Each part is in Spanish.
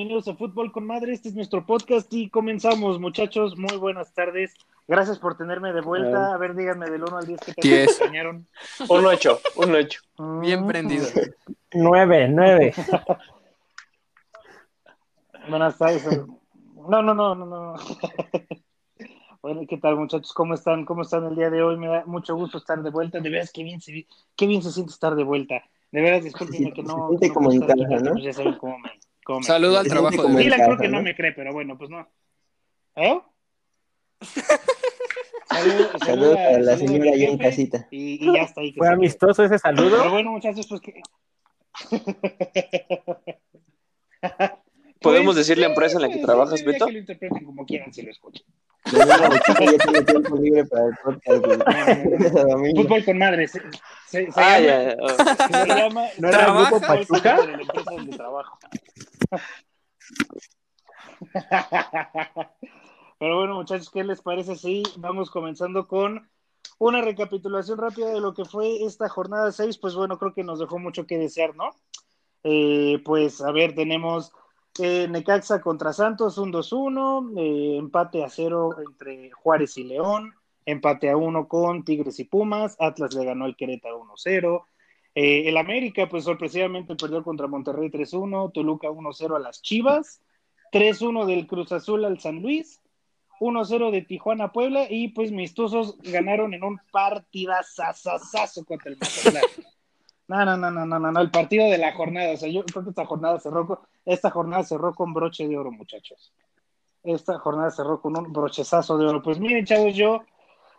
bienvenidos a Fútbol con Madre. Este es nuestro podcast y comenzamos, muchachos. Muy buenas tardes. Gracias por tenerme de vuelta. A ver, díganme del 1 al 10 que te acompañaron. Un 8, un 8. Bien prendido. Nueve, nueve. Buenas tardes. No, no, no, no, no. Bueno, ¿qué tal, muchachos? ¿Cómo están? ¿Cómo están el día de hoy? Me da mucho gusto estar de vuelta. De veras, qué bien se, qué bien se siente estar de vuelta. De veras, discúlpenme que no. Se siente no como en casa, ¿no? pues ya saben cómo me. Cómo me- Saludo al trabajo de Dylan creo que no ¿no? me cree, pero bueno, pues no. ¿Eh? Saludo, Saludos a la saludo señora al ahí en casita. Y, y ya está ahí. que ¿Fue se amistoso ese quede. Pero saludo? bueno, muchachos, pues que. ¿Podemos Pues, decir la sí, empresa en la que trabajas, sí, Beto? Que lo interpreten como quieran, si lo escuchan. Ya tiene tiempo libre para el podcast. domingo. Fútbol con madre. Se, se, se Ah, llama, ya, ya. se llama- ¿No era el grupo Pachuca? de la empresa donde trabajo. Pero bueno, muchachos, ¿qué les parece si vamos comenzando con una recapitulación rápida de lo que fue esta jornada 6? Pues bueno, creo que nos dejó mucho que desear, ¿no? Eh, pues a ver, tenemos eh, Necaxa contra Santos, un 2-1, eh, empate a cero entre Juárez y León, empate a uno con Tigres y Pumas, Atlas le ganó al Querétaro 1-0, eh, el América, pues sorpresivamente perdió contra Monterrey 3-1, Toluca 1-0 a las Chivas, 3-1 del Cruz Azul al San Luis, 1-0 de Tijuana Puebla y pues mis Tuzos ganaron en un partidazazazazo contra el Mazatlán. No, no, no, no, no, no, no, el partido de la jornada, o sea, yo creo que esta jornada cerró con, esta jornada cerró con broche de oro, muchachos. Esta jornada cerró con un brochezazo de oro. Pues miren, chavos, yo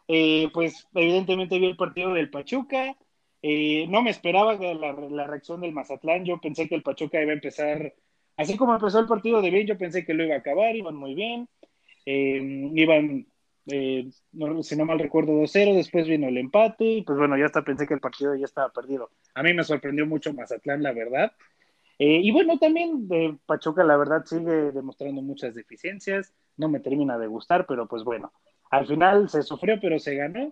eh, pues evidentemente vi el partido del Pachuca, eh, no me esperaba la reacción del Mazatlán. Yo pensé que el Pachuca iba a empezar, así como empezó el partido de bien, yo pensé que lo iba a acabar, iban muy bien. Eh, iban, eh, si no mal recuerdo, 2-0. Después vino el empate. Y pues bueno, ya hasta pensé que el partido ya estaba perdido. A mí me sorprendió mucho Mazatlán, la verdad. Eh, y bueno, también de Pachuca, la verdad, sigue demostrando muchas deficiencias. No me termina de gustar, pero pues bueno, al final se sufrió, pero se ganó.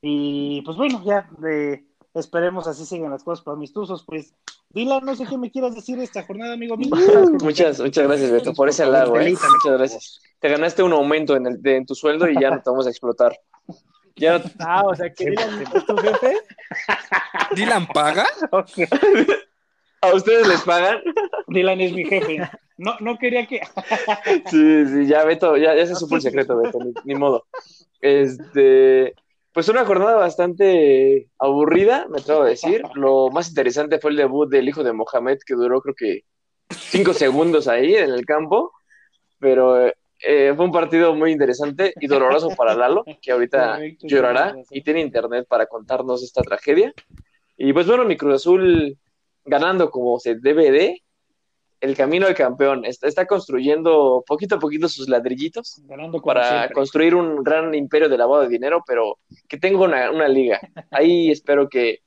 Y pues bueno, ya de, esperemos así sigan las cosas para mis tuzos. Pues, Dylan, no sé qué me quieras decir de esta jornada, amigo mío. Muchas, muchas gracias, Beto, por ese halago, ¿eh? Muchas gracias. Te ganaste un aumento en, el, de- en tu sueldo y ya no te vamos a explotar. Ya no- Ah, o sea, que Dylan es tu jefe. ¿Dylan paga? ¿A ustedes les pagan? Dylan es mi jefe. No, no quería que. Sí, sí, ya, Beto, ya, ya se supo el secreto, Beto, ni, ni modo. Este, pues una jornada bastante aburrida, me atrevo a decir. Lo más interesante fue el debut del hijo de Mohamed, que duró creo que cinco segundos ahí en el campo, pero eh, fue un partido muy interesante y doloroso para Lalo, que ahorita Correcto, llorará y tiene internet para contarnos esta tragedia. Y pues bueno, mi Cruz Azul ganando como se debe de, el camino al campeón. Está, está construyendo poquito a poquito sus ladrillitos Ganando para siempre. construir un gran imperio de lavado de dinero, pero que tenga una, una liga. Ahí espero que,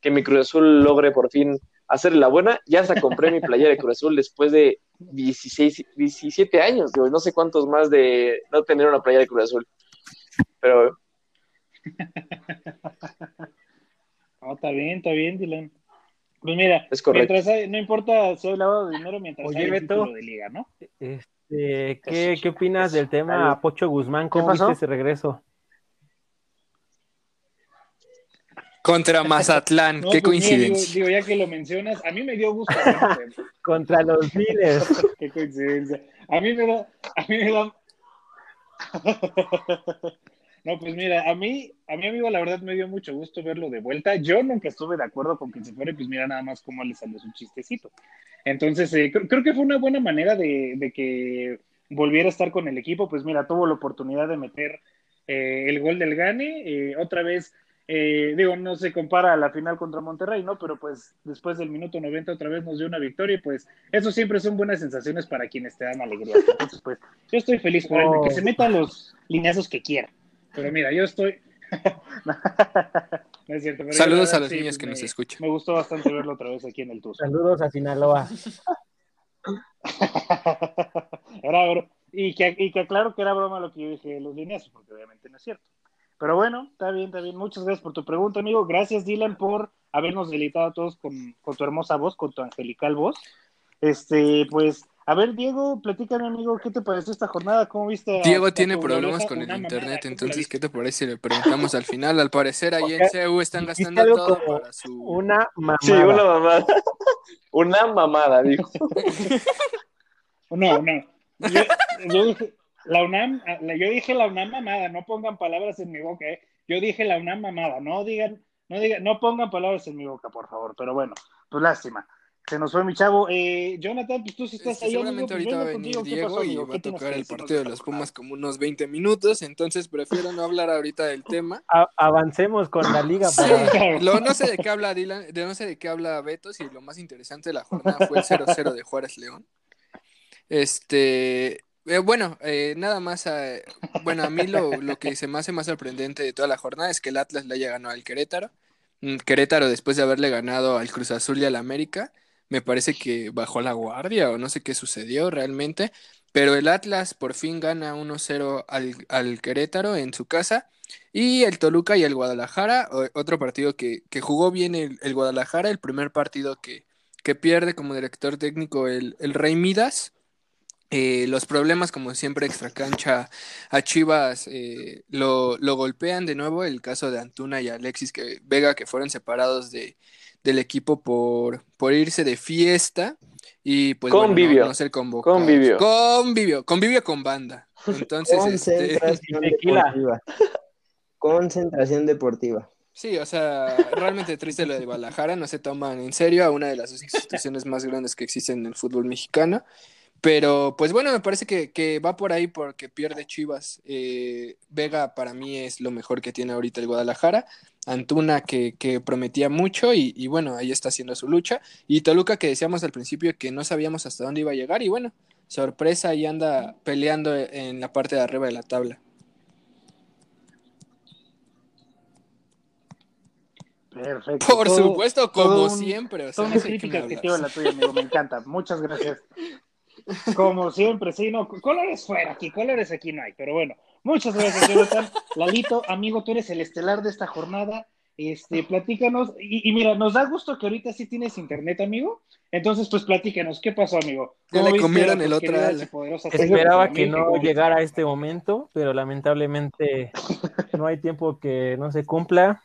que mi Cruz Azul logre por fin hacerle la buena. Ya hasta compré mi playera de Cruz Azul después de 16, 17 años, digo, no sé cuántos más de no tener una playera de Cruz Azul. Pero No, está bien, está bien, Dylan. Pues mira, Es correcto. mientras hay- no importa si hay lavado de dinero mientras Oye, hay Beto. de liga, ¿no? Este, ¿qué, ¿Qué opinas del tema. Pocho Guzmán? ¿Cómo pasó? viste ese regreso? Contra Mazatlán. No, Qué pues mira, digo, coincidencia. digo, ya que lo mencionas, a mí me dio gusto. ¿no? Contra los Miles. Qué coincidencia. A mí me da, a mí me da. No, pues mira, a mí, a mi amigo, la verdad me dio mucho gusto verlo de vuelta. Yo nunca estuve de acuerdo con que se fuera, pues mira nada más cómo le salió su chistecito. Entonces, eh, creo, creo que fue una buena manera de, de que volviera a estar con el equipo. Pues mira, tuvo la oportunidad de meter eh, el gol del Gane. eh, otra vez, eh, digo, no se compara a la final contra Monterrey, ¿no? Pero pues después del minuto 90 otra vez nos dio una victoria y pues eso siempre son buenas sensaciones para quienes te dan alegría. Entonces, pues yo estoy feliz por él, que se metan los lineazos que quiera. Pero mira, yo estoy. no es cierto. pero Saludos a los sí, niños que me- nos escuchan. Me gustó bastante verlo otra vez aquí en el Tuzo. Saludos a Sinaloa. era bro- y que, y que aclaro que era broma lo que yo dije de los lineazos, porque obviamente no es cierto. Pero bueno, está bien, está bien. Muchas gracias por tu pregunta, amigo. Gracias, Dylan, por habernos deleitado a todos con, con tu hermosa voz, con tu angelical voz. Este, pues, A ver, Diego, platícame, amigo, ¿qué te pareció esta jornada? ¿Cómo viste? a- Diego a tiene problemas con el internet, ¿Cómo la entonces? ¿qué te parece si le preguntamos al final? Al parecer, ahí en CEU están gastando todo para su... Una mamada. Sí, una mamada. Una mamada, dijo. No, no. Yo, yo dije, la UNAM, yo dije la UNAM mamada, no pongan palabras en mi boca, ¿eh? Yo dije la UNAM mamada, no digan, no digan, no pongan palabras en mi boca, por favor, pero bueno, pues lástima. Se nos fue mi chavo. Eh, Jonathan, pues tú si estás Este, ahí, seguramente pues ahorita va a venir contigo. ¿Qué Diego pasó, y va a ¿Qué tienes tocar el partido de jornada? Pumas como unos 20 minutos, entonces prefiero no hablar ahorita del tema. A- avancemos con la liga Sí, para lo, no sé de qué habla Dylan, de no sé de qué habla Beto, y lo más interesante de la jornada fue el 0-0 de Juárez León. Este, eh, bueno, eh, nada más, eh, bueno, a mí lo, lo que se me hace más sorprendente de toda la jornada es que el Atlas le haya ganado al Querétaro. Mm, Querétaro, después de haberle ganado al Cruz Azul y al América, me parece que bajó la guardia o no sé qué sucedió realmente, pero el Atlas por fin gana 1-0 al, al Querétaro en su casa. Y el Toluca y el Guadalajara, otro partido que, que jugó bien el, el Guadalajara, el primer partido que, que pierde como director técnico el, el Rey Midas. Eh, los problemas, como siempre, extracancha a Chivas eh, lo, lo golpean de nuevo. El caso de Antuna y Alexis Vega, que fueron separados de, del equipo por, por irse de fiesta y pues bueno, no- Convivio. no, ser convocados. Convivio. Convivio, convivio con banda. Entonces, este, Concentración deportiva. Concentración deportiva. Sí, o sea, realmente triste lo de Guadalajara, no se toman en serio a una de las dos instituciones más grandes que existen en el fútbol mexicano. Pero, pues bueno, me parece que, que va por ahí porque pierde Chivas. Eh, Vega para mí es lo mejor que tiene ahorita el Guadalajara. Antuna que, que prometía mucho y, y bueno, ahí está haciendo su lucha. Y Toluca que decíamos al principio que no sabíamos hasta dónde iba a llegar y bueno, sorpresa y anda peleando en la parte de arriba de la tabla. Perfecto. Por Todo- todo como un- siempre. O sea, no sé hablas. adjetiva la tuya, amigo, me encanta. Muchas gracias. Como siempre, sí, no, colores fuera aquí, colores aquí no hay, pero bueno, muchas gracias, Jonathan. Lalito, amigo, tú eres el estelar de esta jornada. Este, platícanos, y, y mira, nos da gusto que ahorita sí tienes internet, amigo. Entonces, pues platícanos, ¿qué pasó, amigo? Ya ¿Cómo le comieron el otro Esperaba que no llegara a este momento, pero lamentablemente no hay tiempo que no se cumpla.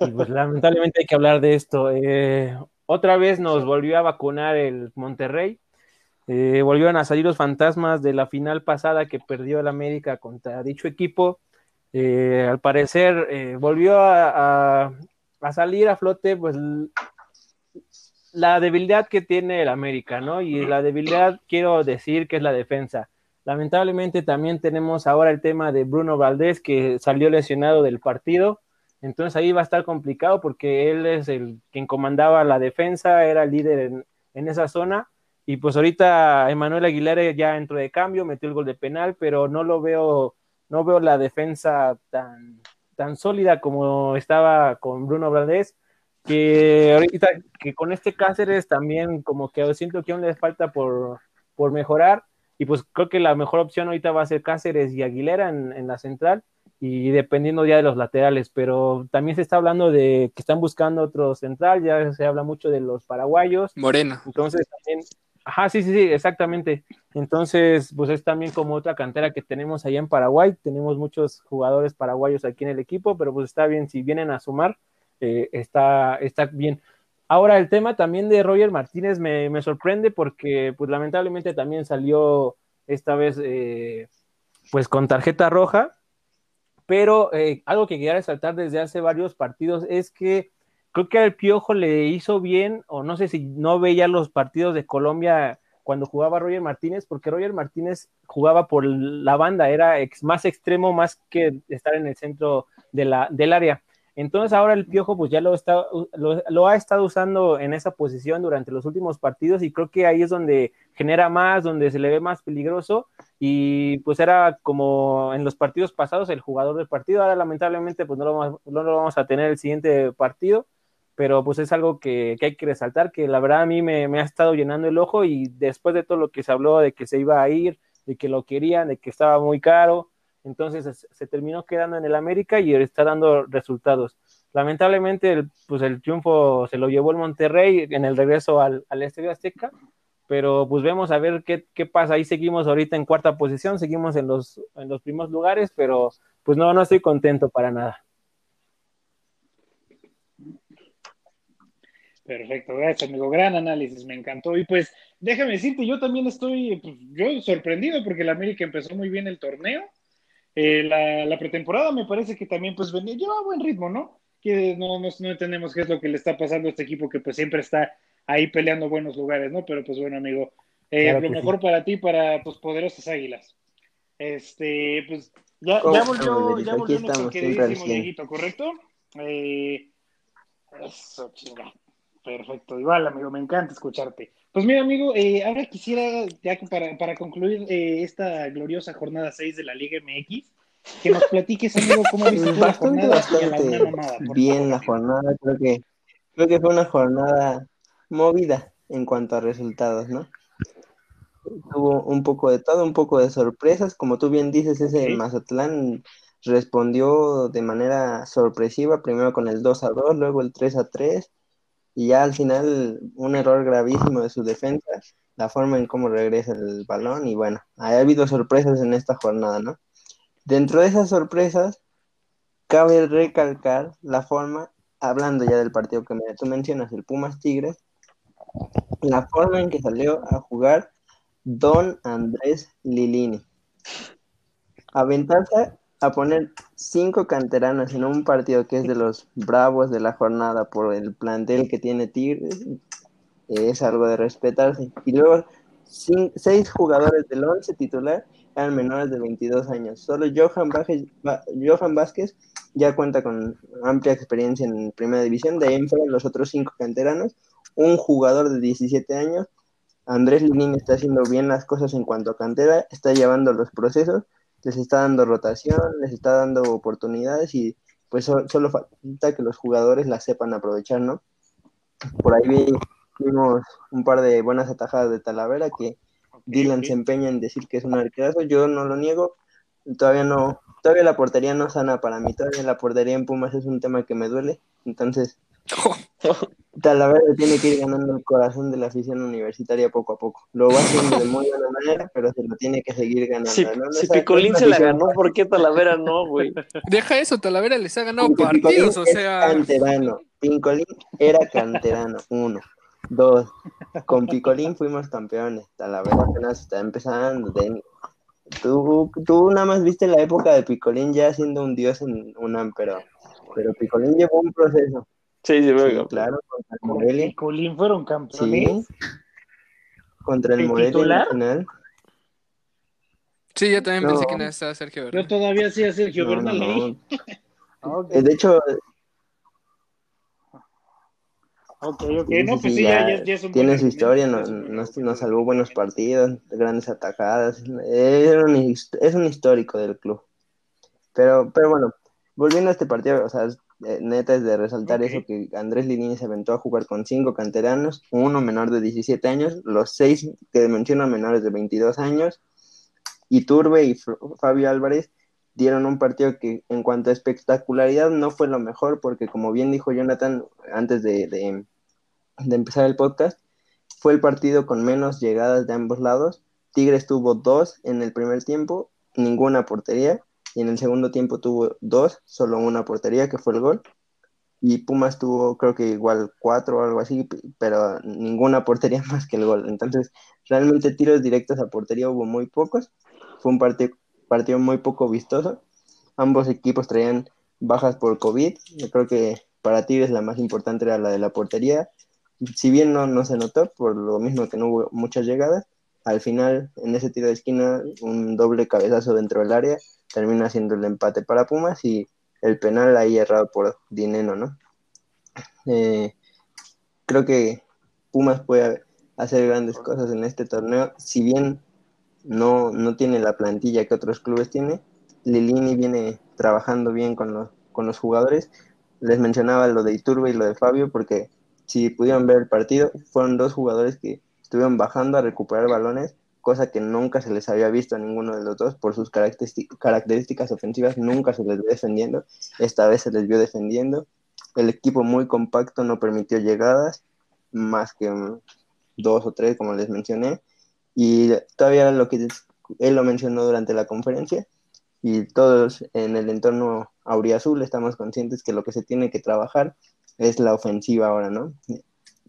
Y pues lamentablemente hay que hablar de esto. Eh, otra vez nos volvió a vacunar el Monterrey. Eh, volvieron a salir los fantasmas de la final pasada que perdió el América contra dicho equipo. Eh, al parecer eh, volvió a, a- a salir a flote pues la debilidad que tiene el América, ¿no? Y la debilidad quiero decir que es la defensa. Lamentablemente también tenemos ahora el tema de Bruno Valdés que salió lesionado del partido. Entonces ahí va a estar complicado porque él es el quien comandaba la defensa, era el líder en, en esa zona. Y pues ahorita Emanuel Aguilar ya entró de cambio, metió el gol de penal, pero no lo veo, no veo la defensa tan, tan sólida como estaba con Bruno Valdés, que ahorita que con este Cáceres también como que siento que aún le falta por, por mejorar. Y pues creo que la mejor opción ahorita va a ser Cáceres y Aguilera en, en la central y dependiendo ya de los laterales, pero también se está hablando de que están buscando otro central, ya se habla mucho de los paraguayos, Moreno. entonces también, ajá, sí, sí, sí, exactamente. Entonces, pues es también como otra cantera que tenemos allá en Paraguay, tenemos muchos jugadores paraguayos aquí en el equipo, pero pues está bien, si vienen a sumar, eh, está, está bien. Ahora el tema también de Roger Martínez me, me sorprende porque pues lamentablemente también salió esta vez eh, pues con tarjeta roja, pero eh, algo que quería resaltar desde hace varios partidos es que creo que al Piojo le hizo bien, o no sé si no veía los partidos de Colombia cuando jugaba Roger Martínez, porque Roger Martínez jugaba por la banda, era ex, más extremo más que estar en el centro de la, del área. Entonces ahora el Piojo pues ya lo, está, lo, lo, ha estado usando en esa posición durante los últimos partidos y creo que ahí es donde genera más, donde se le ve más peligroso. Y pues era como en los partidos pasados el jugador del partido, ahora lamentablemente pues no lo no lo vamos a tener el siguiente partido, pero pues es algo que, hay que resaltar, que la verdad a mí me, me, ha estado llenando el ojo y después de todo lo que se habló de que se iba a ir, de que lo querían, de que estaba muy caro, entonces se terminó quedando en el América y está dando resultados. Lamentablemente, el, pues el triunfo se lo llevó el Monterrey en el regreso al, al Estadio Azteca, pero pues vemos a ver qué, qué pasa. Ahí seguimos ahorita en cuarta posición, seguimos en los, en los primeros lugares, pero pues no, no estoy contento para nada. Perfecto, gracias amigo, gran análisis, me encantó. Y pues déjame decirte, yo también estoy, pues, yo sorprendido porque el América empezó muy bien el torneo. Eh, la, la, pretemporada me parece que también pues venía, lleva buen ritmo, ¿no? Que no, no, no entendemos qué es lo que le está pasando a este equipo que pues siempre está ahí peleando buenos lugares, ¿no? Pero pues bueno, amigo, eh, Claro lo mejor para ti, para tus poderosas águilas. Este, pues ya, ¿Cómo ya volvió, ya volvió nuestro queridísimo 100. Dieguito, ¿correcto? Eh, eso, chinga. Perfecto, igual, amigo, me encanta escucharte. Pues mira, amigo, eh, ahora quisiera, ya que para, para concluir eh, esta gloriosa jornada 6 de la Liga MX, que nos platiques, amigo, cómo viste la jornada la bastante mamada, por bien favor, la amigo. jornada. Creo que, creo que fue una jornada movida en cuanto a resultados, ¿no? Tuvo un poco de todo, un poco de sorpresas. Como tú bien dices, ese. Mazatlán respondió de manera sorpresiva, primero con el 2 a 2, luego el 3 a 3, y ya al final un error gravísimo de su defensa, la forma en cómo regresa el balón, y bueno, ha habido sorpresas en esta jornada, ¿no? Dentro de esas sorpresas, cabe recalcar la forma, hablando ya del partido que tú mencionas, el Pumas Tigres, la forma en que salió a jugar Don Andrés Lilini. Aventarse a poner cinco canteranos en un partido que es de los bravos de la jornada por el plantel que tiene Tigres, es algo de respetarse. Y luego seis jugadores del once titular eran menores de 22 años. Solo Johan, Ba- Johan Vázquez ya cuenta con amplia experiencia en primera división, de ahí en los otros cinco canteranos, un jugador de 17 años, Andrés Linin está haciendo bien las cosas en cuanto a cantera, está llevando los procesos, les está dando rotación, les está dando oportunidades y pues so- solo falta que los jugadores las sepan aprovechar, ¿no? Por ahí vi- vimos un par de buenas atajadas de Talavera que Dylan se empeña en decir que es un arquerazo, yo no lo niego, todavía no, todavía la portería no sana para mí, todavía la portería en Pumas es un tema que me duele, entonces Talavera tiene que ir ganando el corazón de la afición universitaria poco a poco. Lo va haciendo de muy buena manera, pero se lo tiene que seguir ganando. Si, Picolín se la ganó, ¿por qué Talavera no, güey? Deja eso, Talavera les ha ganado Porque Picolín partidos, o es sea. canterano. Picolín era canterano, uno. Dos, con Picolín fuimos campeones. Talavera apenas está empezando. Tú, tú nada más viste la época de Picolín ya siendo un dios en UNAM, pero, pero Picolín llevó un proceso. Sí, sí, Sí, claro, contra el. Picolín fueron campeones. Sí, contra el ¿De Morelia en la final. Sí, yo también No. pensé que no estaba Sergio Yo Bernal. todavía hacía Sergio No, Bernal. Ok, Eh, De hecho, ok, ok. Sí, No, sí, pues sí, sí, ya, ya ya, ya es un tiene su historia, nos, es nos, salvó buenos partidos, grandes atajadas. Era un es un histórico del club. Pero, pero bueno, volviendo a este partido, o sea, es- eh, neta es de resaltar eso que Andrés Lilini se aventó a jugar con cinco canteranos, uno menor de 17 años, los seis que mencionan menores de 22 años, y Turbe y F- Fabio Álvarez dieron un partido que en cuanto a espectacularidad no fue lo mejor, porque como bien dijo Jonathan antes de, de- de empezar el podcast, fue el partido con menos llegadas de ambos lados. Tigres tuvo dos en el primer tiempo, ninguna portería, y en el segundo tiempo tuvo dos, solo una portería, que fue el gol. Y Pumas tuvo, creo que igual cuatro o algo así, pero ninguna portería más que el gol. Entonces, realmente tiros directos a portería hubo muy pocos. Fue un partido, partido muy poco vistoso. Ambos equipos traían bajas por COVID. Yo creo que para Tigres la más importante era la de la portería. Si bien no, no se notó, por lo mismo que no hubo muchas llegadas, al final, en ese tiro de esquina, un doble cabezazo dentro del área termina siendo el empate para Pumas y el penal ahí errado por Dineno, ¿no? Eh, creo que Pumas puede hacer grandes cosas en este torneo, si bien no, no tiene la plantilla que otros clubes tienen, Lilini viene trabajando bien con los, con los jugadores. Les mencionaba lo de Iturbe y lo de Fabio, porque si pudieron ver el partido, fueron dos jugadores que estuvieron bajando a recuperar balones, cosa que nunca se les había visto a ninguno de los dos por sus características, ofensivas, nunca se les vio defendiendo, esta vez se les vio defendiendo. El equipo muy compacto no permitió llegadas, más que dos o tres, como les mencioné, y todavía lo que él lo mencionó durante la conferencia, y todos en el entorno auriazul estamos conscientes que lo que se tiene que trabajar es la ofensiva ahora, ¿no?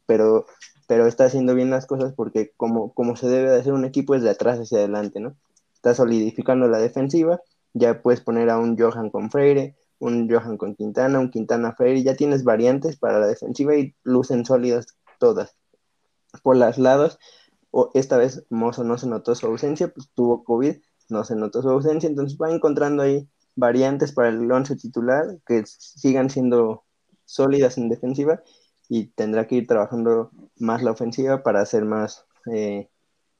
Pero, pero está haciendo bien las cosas porque como, como se debe de hacer un equipo es de atrás hacia adelante, ¿no? Está solidificando la defensiva, ya puedes poner a un Johan con Freire, un Johan con Quintana, un Quintana Freire, ya tienes variantes para la defensiva y lucen sólidas todas. Por los lados, o esta vez Mozo no se notó su ausencia, pues tuvo COVID, no se notó su ausencia, entonces va encontrando ahí variantes para el once titular que sigan siendo sólidas en defensiva y tendrá que ir trabajando más la ofensiva para hacer más, eh,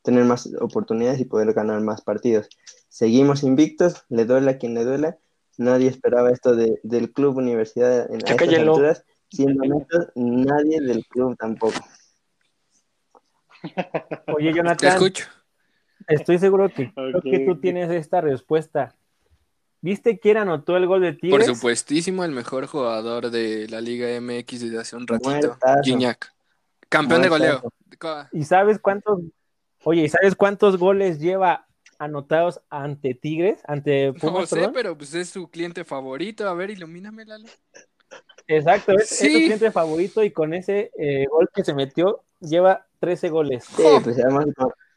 tener más oportunidades y poder ganar más partidos. Seguimos invictos, le duele a quien le duela. Nadie esperaba esto del club universidad en estas alturas. Siendo honestos, nadie del club tampoco. Oye, Jonathan. escucho. Estoy seguro que, creo que tú tienes esta respuesta. ¿Viste quién anotó el gol de Tigres? Por supuestísimo, el mejor jugador de la Liga MX desde hace un ratito, Gignac. Campeón de goleo. ¿Y sabes cuántos? Oye, ¿y sabes cuántos goles lleva anotados ante Tigres? Ante Pumas, no sé, pero pues es su cliente favorito. A ver, ilumíname, Lalo. Exacto, es, su cliente favorito y con ese eh, gol que se metió lleva 13 goles. Sí, pues además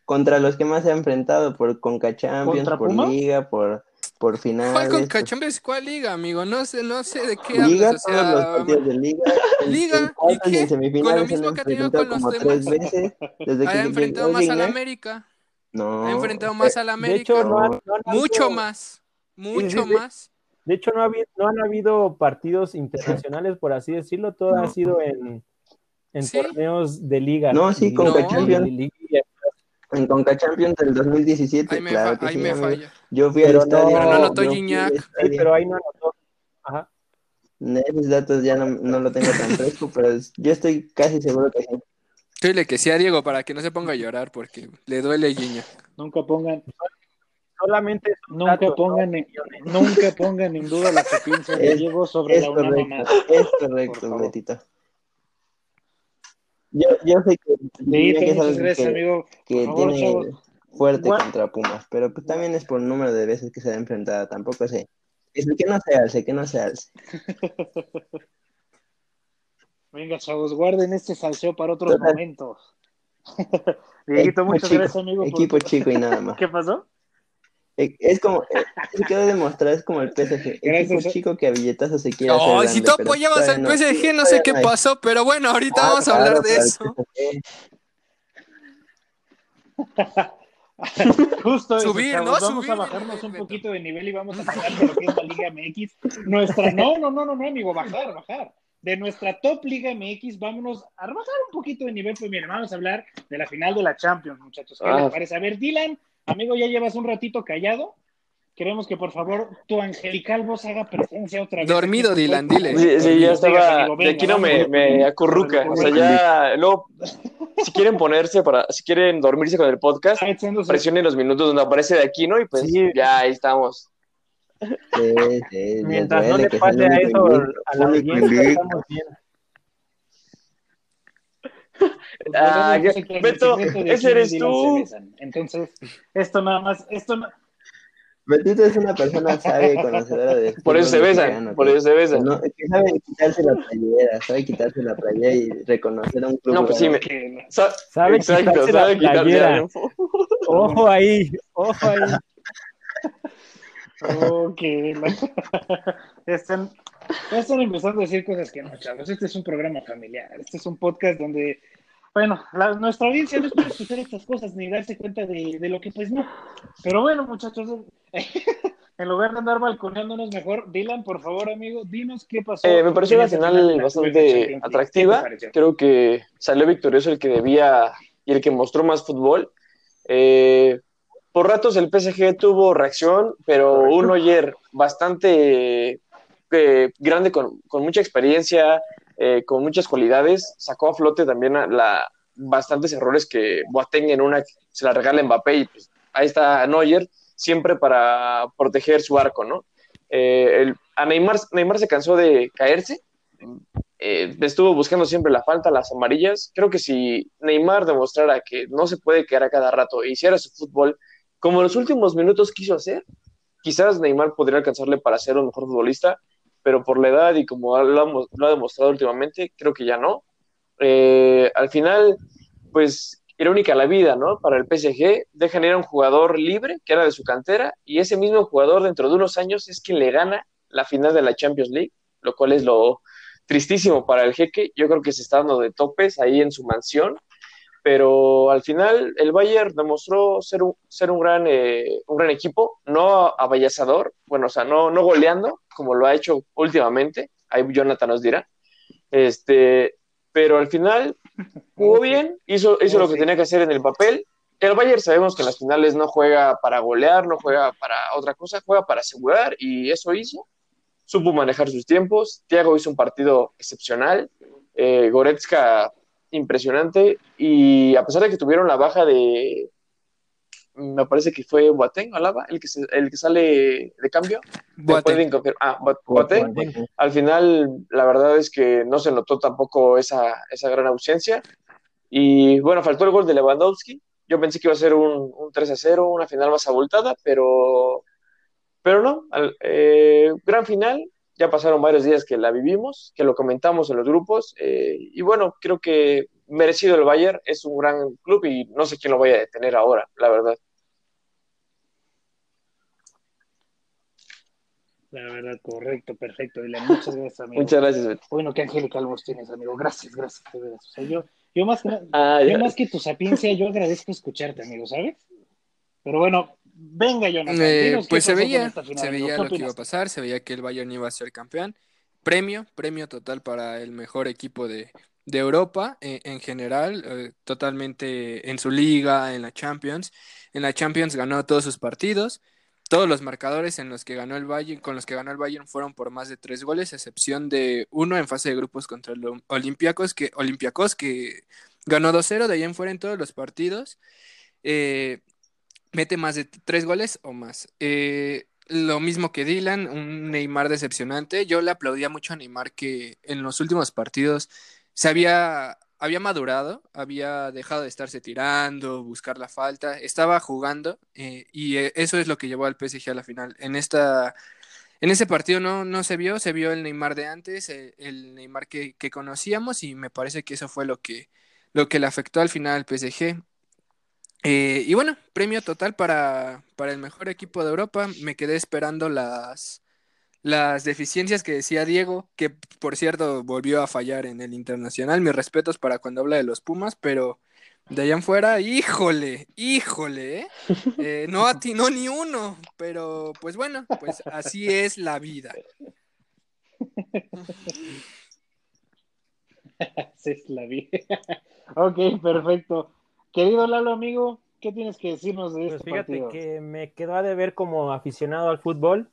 contra los que más se ha enfrentado por Conca Champions, por Liga, por por final. ¿Cuál con Champions? ¿Cuál liga, amigo? No sé, no sé de qué liga, hablas. O sea, todos los partidos de liga. Liga, ¿y qué? En semifinales con lo mismo que ha tenido con los demás. Veces, desde ha enfrentado más al América. No. Ha enfrentado más al América. De hecho, no, no, no mucho más. Mucho sí, sí, más. De hecho, no, ha habido, no han habido partidos internacionales, por así decirlo. Todo ha sido en, en torneos de liga. No, sí, con Champions. En Conca Champions del 2017, ahí me claro que ahí me falla. Yo fui pero al estadio. Pero no anotó Gignac. pero ahí no anotó. Ajá. Esos datos ya no, no lo tengo tan fresco, pero yo estoy casi seguro que sí. Dile que sí a Diego para que no se ponga a llorar porque le duele Gignac. Nunca pongan. Solamente nunca pongan, en, nunca pongan en duda la que piensa de Diego sobre la una mamá. Es correcto, Betito. Yo, yo sé que, sí, que es gracias, que, amigo. que favor, tiene chavos. fuerte What? contra Pumas, pero pues también es por el número de veces que se ha enfrentado, tampoco sé. Es que no se alce, que no se alce. Venga, chavos, guarden este salseo para otros Total. momentos. Dieguito, muchas chico, gracias, amigo. Equipo por... chico y nada más. ¿Qué pasó? Es como, es que de demostrar, es como el PSG. El equipo chico que a billetazo se quiere oh, hacer si tú apoyabas al PSG, no, no sé qué pasó, pero bueno, ahorita ah, vamos a hablar de eso. Justo subir, eso, ¿no? Vamos subir, a bajarnos un poquito de nivel y vamos a hablar de lo que es la Liga MX. Nuestra, no, no, no, no, no, amigo, bajar, bajar. De nuestra top Liga MX, vámonos a bajar un poquito de nivel. Pues miren, vamos a hablar de la final de la Champions, muchachos. ¿Qué ah. les parece? A ver, Dylan, Amigo, ya llevas un ratito callado. Queremos que por favor tu angelical voz haga presencia otra vez. Dormido, Dylan, dile. Sí, sí ya estaba. Amigo, venga, de aquí no me, me acurruca. O sea, ya. Luego, si quieren ponerse para. Si quieren dormirse con el podcast, presionen los minutos donde aparece de aquí, ¿no? Y pues sí. ya ahí estamos. Sí, sí, Mientras no le pase a eso a la audiencia, estamos bien. Ah, Beto, ese eres tú. Entonces, esto nada más, esto no... Betito es una persona sabia y conocedora de. Por eso se besan, por eso se besan. No, que sabe quitarse la playera, sabe quitarse la playera y reconocer a un club. No, pues sí, me... Sa sabe Exacto, quitarse sabe la playera. Ojo ahí, ojo ahí. ok. Están, están empezando a decir cosas que no, chavos. Este es un programa familiar. Este es un podcast donde bueno, la, nuestra audiencia no espera escuchar estas cosas ni darse cuenta de, de, lo que pues no. Pero bueno, muchachos, en lugar de andar balconeándonos mejor, Dylan, por favor, amigo, dinos qué pasó. Eh, me pareció una final bastante atractiva. Creo que salió victorioso el que debía y el que mostró más fútbol. Eh, por ratos el PSG tuvo reacción, pero un Oyer bastante eh, grande, con, mucha experiencia, eh, con muchas cualidades, sacó a flote también a bastantes errores que Boateng en una se la regala Mbappé y pues, ahí está Neuer siempre para proteger su arco, ¿no? Eh, el, a Neymar, Neymar se cansó de caerse, eh, estuvo buscando siempre la falta, las amarillas. Creo que si Neymar demostrara que no se puede quedar a cada rato e hiciera su fútbol como en los últimos minutos quiso hacer, quizás Neymar podría alcanzarle para ser un mejor futbolista, pero por la edad y como lo ha, demostrado últimamente, creo que ya no. Eh, al final, pues irónica la vida, ¿no? Para el PSG, dejan ir a un jugador libre, que era de su cantera, y ese mismo jugador dentro de unos años es quien le gana la final de la Champions League, lo cual es lo tristísimo para el jeque. Yo creo que se está dando de topes ahí en su mansión, pero al final el Bayern demostró ser un, ser un, gran, eh, un gran equipo, no abayazador, bueno, o sea, no, no goleando, como lo ha hecho últimamente, ahí Jonathan nos dirá, este, pero al final jugó bien, hizo, hizo lo que tenía que hacer en el papel. El Bayern sabemos que en las finales no juega para golear, no juega para otra cosa, juega para asegurar y eso hizo. Supo manejar sus tiempos. Thiago hizo un partido excepcional. Eh, Goretzka impresionante y a pesar de que tuvieron la baja de, me parece que fue Boateng, Alaba, el que, el que sale de cambio. Boateng. Ah, Boateng. Al final, la verdad es que no se notó tampoco esa, esa gran ausencia. Y bueno, faltó el gol de Lewandowski. Yo pensé que iba a ser un, un 3 a 0, una final más abultada, pero, pero no. Eh, gran final. Ya pasaron varios días que la vivimos, que lo comentamos en los grupos. Eh, y bueno, creo que merecido el Bayern, es un gran club y no sé quién lo vaya a detener ahora, la verdad. La verdad, correcto, perfecto. Dile, muchas gracias, amigo. Muchas gracias, Bueno, qué angelical voz tienes, amigo. Gracias, gracias, O sea, yo, yo, más que, ah, yo más que tu sapiencia, yo agradezco escucharte, amigo, ¿sabes? Pero bueno, venga, Jonathan. Eh, pues se veía, se veía lo que iba a pasar, se veía que el Bayern iba a ser campeón. Premio, premio total para el mejor equipo de, de Europa eh, en general, eh, totalmente en su liga, en la Champions. En la Champions ganó todos sus partidos. Todos los marcadores en los que ganó el Bayern, con los que ganó el Bayern fueron por más de tres goles, excepción de uno en fase de grupos contra el Olympiacos, que, que ganó 2-0, de ahí en fuera en todos los partidos. Eh, mete más de tres goles o más. Eh, lo mismo que Dylan, un Neymar decepcionante. Yo le aplaudía mucho a Neymar que en los últimos partidos se había había madurado, había dejado de estarse tirando, buscar la falta, estaba jugando eh, y eh, eso es lo que llevó al PSG a la final. En esta, en ese partido no, no se vio, se vio el Neymar de antes, eh, el, Neymar que, que, conocíamos y me parece que eso fue lo que, lo que le afectó al final al PSG. y bueno, premio total para, para el mejor equipo de Europa. Me quedé esperando las, las deficiencias que decía Diego, que por cierto volvió a fallar en el internacional. Mis respetos para cuando habla de los Pumas, pero de allá en fuera, híjole, híjole, ¿eh? eh no atinó ni uno, pero pues bueno, pues así es la vida. Así es la vida. ok, perfecto. Querido Lalo, amigo, ¿qué tienes que decirnos de pues este fíjate que me quedó a deber como aficionado al fútbol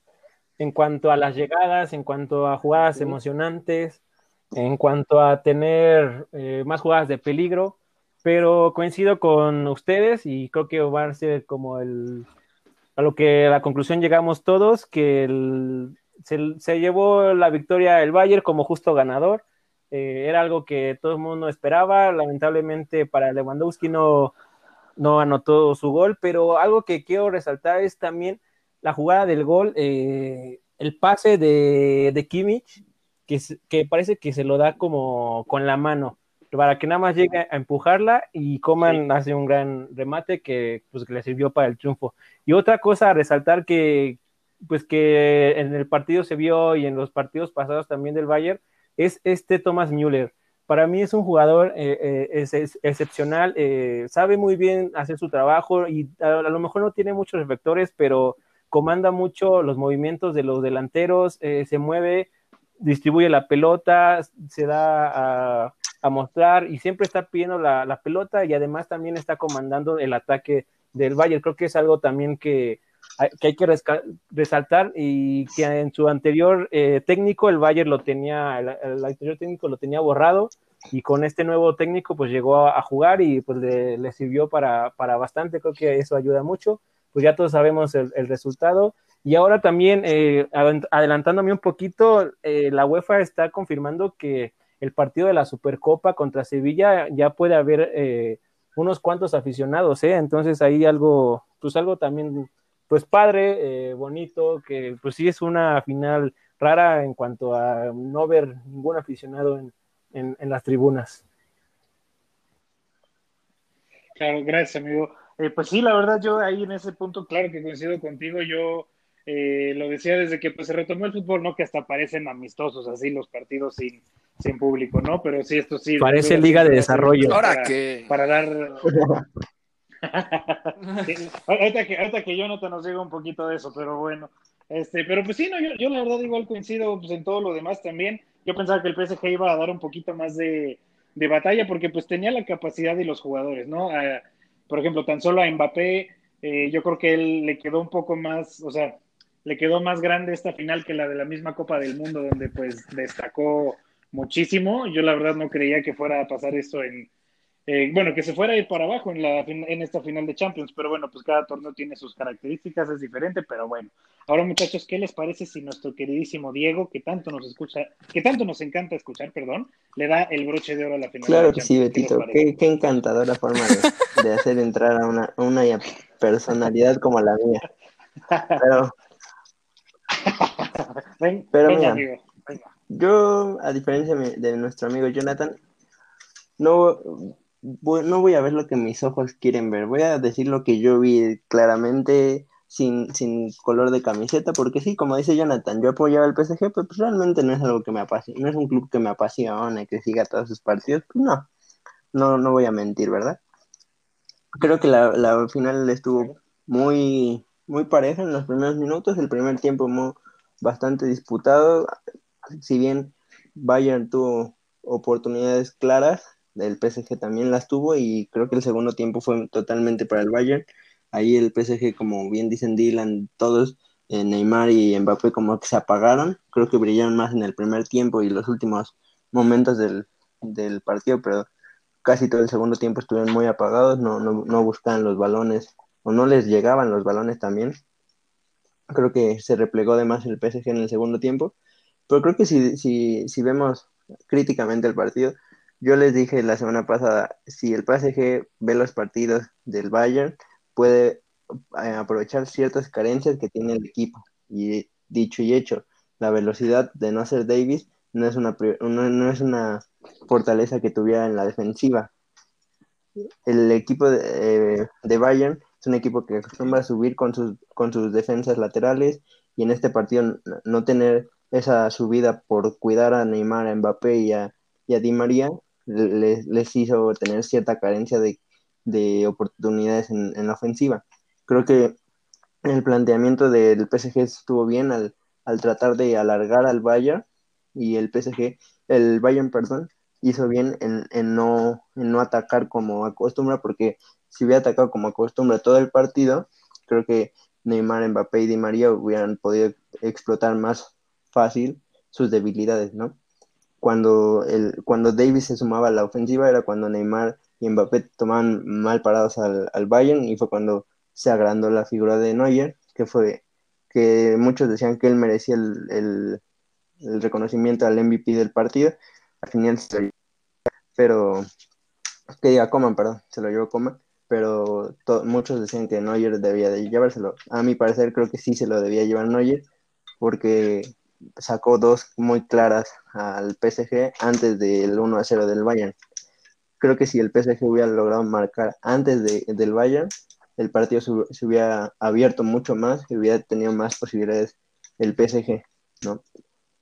en cuanto a las llegadas, en cuanto a jugadas emocionantes, en cuanto a tener eh, más jugadas de peligro, pero coincido con ustedes y creo que va a ser como el, a lo que a la conclusión llegamos todos, que se, llevó la victoria el Bayern como justo ganador. Eh, era algo que todo el mundo esperaba, lamentablemente para Lewandowski no, no anotó su gol, pero algo que quiero resaltar es también la jugada del gol, eh, el pase de, de Kimmich, que, que, parece que se lo da como con la mano, para que nada más llegue a empujarla y Coman hace un gran remate que, pues, que le sirvió para el triunfo. Y otra cosa a resaltar que, pues que en el partido se vio y en los partidos pasados también del Bayern, es este Thomas Müller. Para mí es un jugador eh, eh, es, excepcional, sabe muy bien hacer su trabajo y a, lo mejor no tiene muchos reflectores, pero comanda mucho los movimientos de los delanteros, eh, se mueve, distribuye la pelota, se da a, mostrar y siempre está pidiendo la, pelota y además también está comandando el ataque del Bayern. Creo que es algo también que, hay que resaltar y que en su anterior eh, técnico el Bayern lo tenía, el, anterior técnico lo tenía borrado y con este nuevo técnico pues llegó a, jugar y pues le, sirvió para, para, bastante, creo que eso ayuda mucho pues ya todos sabemos el, resultado. Y ahora también, eh, adelantándome un poquito, eh, la UEFA está confirmando que el partido de la Supercopa contra Sevilla ya puede haber eh, unos cuantos aficionados, ¿eh? Entonces ahí algo, pues algo también, pues padre, eh, bonito, que pues sí es una final rara en cuanto a no ver ningún aficionado en, en, las tribunas. Claro, gracias, amigo. Eh, pues sí, la verdad, yo ahí en ese punto, claro que coincido contigo, yo eh, lo decía desde que pues, se retomó el fútbol, ¿no? Que hasta parecen amistosos así los partidos sin, sin público, ¿no? Pero sí, esto sí. Parece liga de desarrollo. ¿Ahora qué? Para dar... ahorita, que, ahorita que Jonathan nos diga un poquito de eso, pero bueno. Este, pero pues sí, no, yo, yo la verdad igual coincido pues, en todo lo demás también. Yo pensaba que el PSG iba a dar un poquito más de, de batalla porque pues tenía la capacidad de los jugadores, ¿no? Por ejemplo, tan solo a Mbappé, eh, yo creo que él le quedó un poco más, o sea, le quedó más grande esta final que la de la misma Copa del Mundo, donde pues destacó muchísimo. Yo la verdad no creía que fuera a pasar esto en, eh, bueno, que se fuera a ir para abajo en, la, en esta final de Champions, pero bueno, pues cada torneo tiene sus características, es diferente, pero bueno. Ahora, muchachos, ¿qué les parece si nuestro queridísimo Diego, que tanto nos escucha, que tanto nos encanta escuchar, perdón, le da el broche de oro a la final? Claro que sí, Betito, qué, encantadora forma de, hacer entrar a una, una personalidad como la mía. Pero, pero mira, yo, a diferencia de nuestro amigo Jonathan, no no voy a ver lo que mis ojos quieren ver, voy a decir lo que yo vi claramente sin, sin color de camiseta, porque sí, como dice Jonathan, yo apoyaba al PSG, pero pues realmente no es algo que me apasiona, no es un club que me apasiona, que siga todos sus partidos, pues no, no, no voy a mentir, ¿verdad? Creo que la, la final estuvo muy, muy pareja en los primeros minutos, el primer tiempo bastante disputado, si bien Bayern tuvo oportunidades claras, el PSG también las tuvo y creo que el segundo tiempo fue totalmente para el Bayern. Ahí el PSG, como bien dicen Dylan, todos, eh, Neymar y Mbappé como que se apagaron. Creo que brillaron más en el primer tiempo y los últimos momentos del, partido, pero casi todo el segundo tiempo estuvieron muy apagados, no, no, no buscaban los balones o no les llegaban los balones también. Creo que se replegó de más el PSG en el segundo tiempo, pero creo que si, si, si vemos críticamente el partido, yo les dije la semana pasada, si el PSG ve los partidos del Bayern, puede eh, aprovechar ciertas carencias que tiene el equipo. Y dicho y hecho, la velocidad de no ser Davis no es una, no, es una fortaleza que tuviera en la defensiva. El equipo de, eh, Bayern es un equipo que acostumbra a subir con sus, con sus defensas laterales y en este partido no tener esa subida por cuidar a Neymar, a Mbappé y a, y a Di María les, les hizo tener cierta carencia de, oportunidades en, la ofensiva. Creo que el planteamiento del PSG estuvo bien al, tratar de alargar al Bayern y el PSG, el Bayern, perdón, hizo bien en, no, en no atacar como acostumbra, porque si hubiera atacado como acostumbra todo el partido, creo que Neymar, Mbappé y Di María hubieran podido explotar más fácil sus debilidades, ¿no? Cuando, el, cuando Davis se sumaba a la ofensiva era cuando Neymar y Mbappé tomaban mal parados al, al Bayern y fue cuando se agrandó la figura de Neuer, que fue que muchos decían que él merecía el, el, reconocimiento al MVP del partido. Al final se lo pero que diga Coman, perdón, se lo llevó Coman, pero muchos decían que Neuer debía de llevárselo. A mi parecer creo que sí se lo debía llevar Neuer, porque sacó dos muy claras al PSG antes del 1 a 0 del Bayern. Creo que si el PSG hubiera logrado marcar antes de, del Bayern, el partido se, hubiera abierto mucho más y hubiera tenido más posibilidades el PSG, ¿no?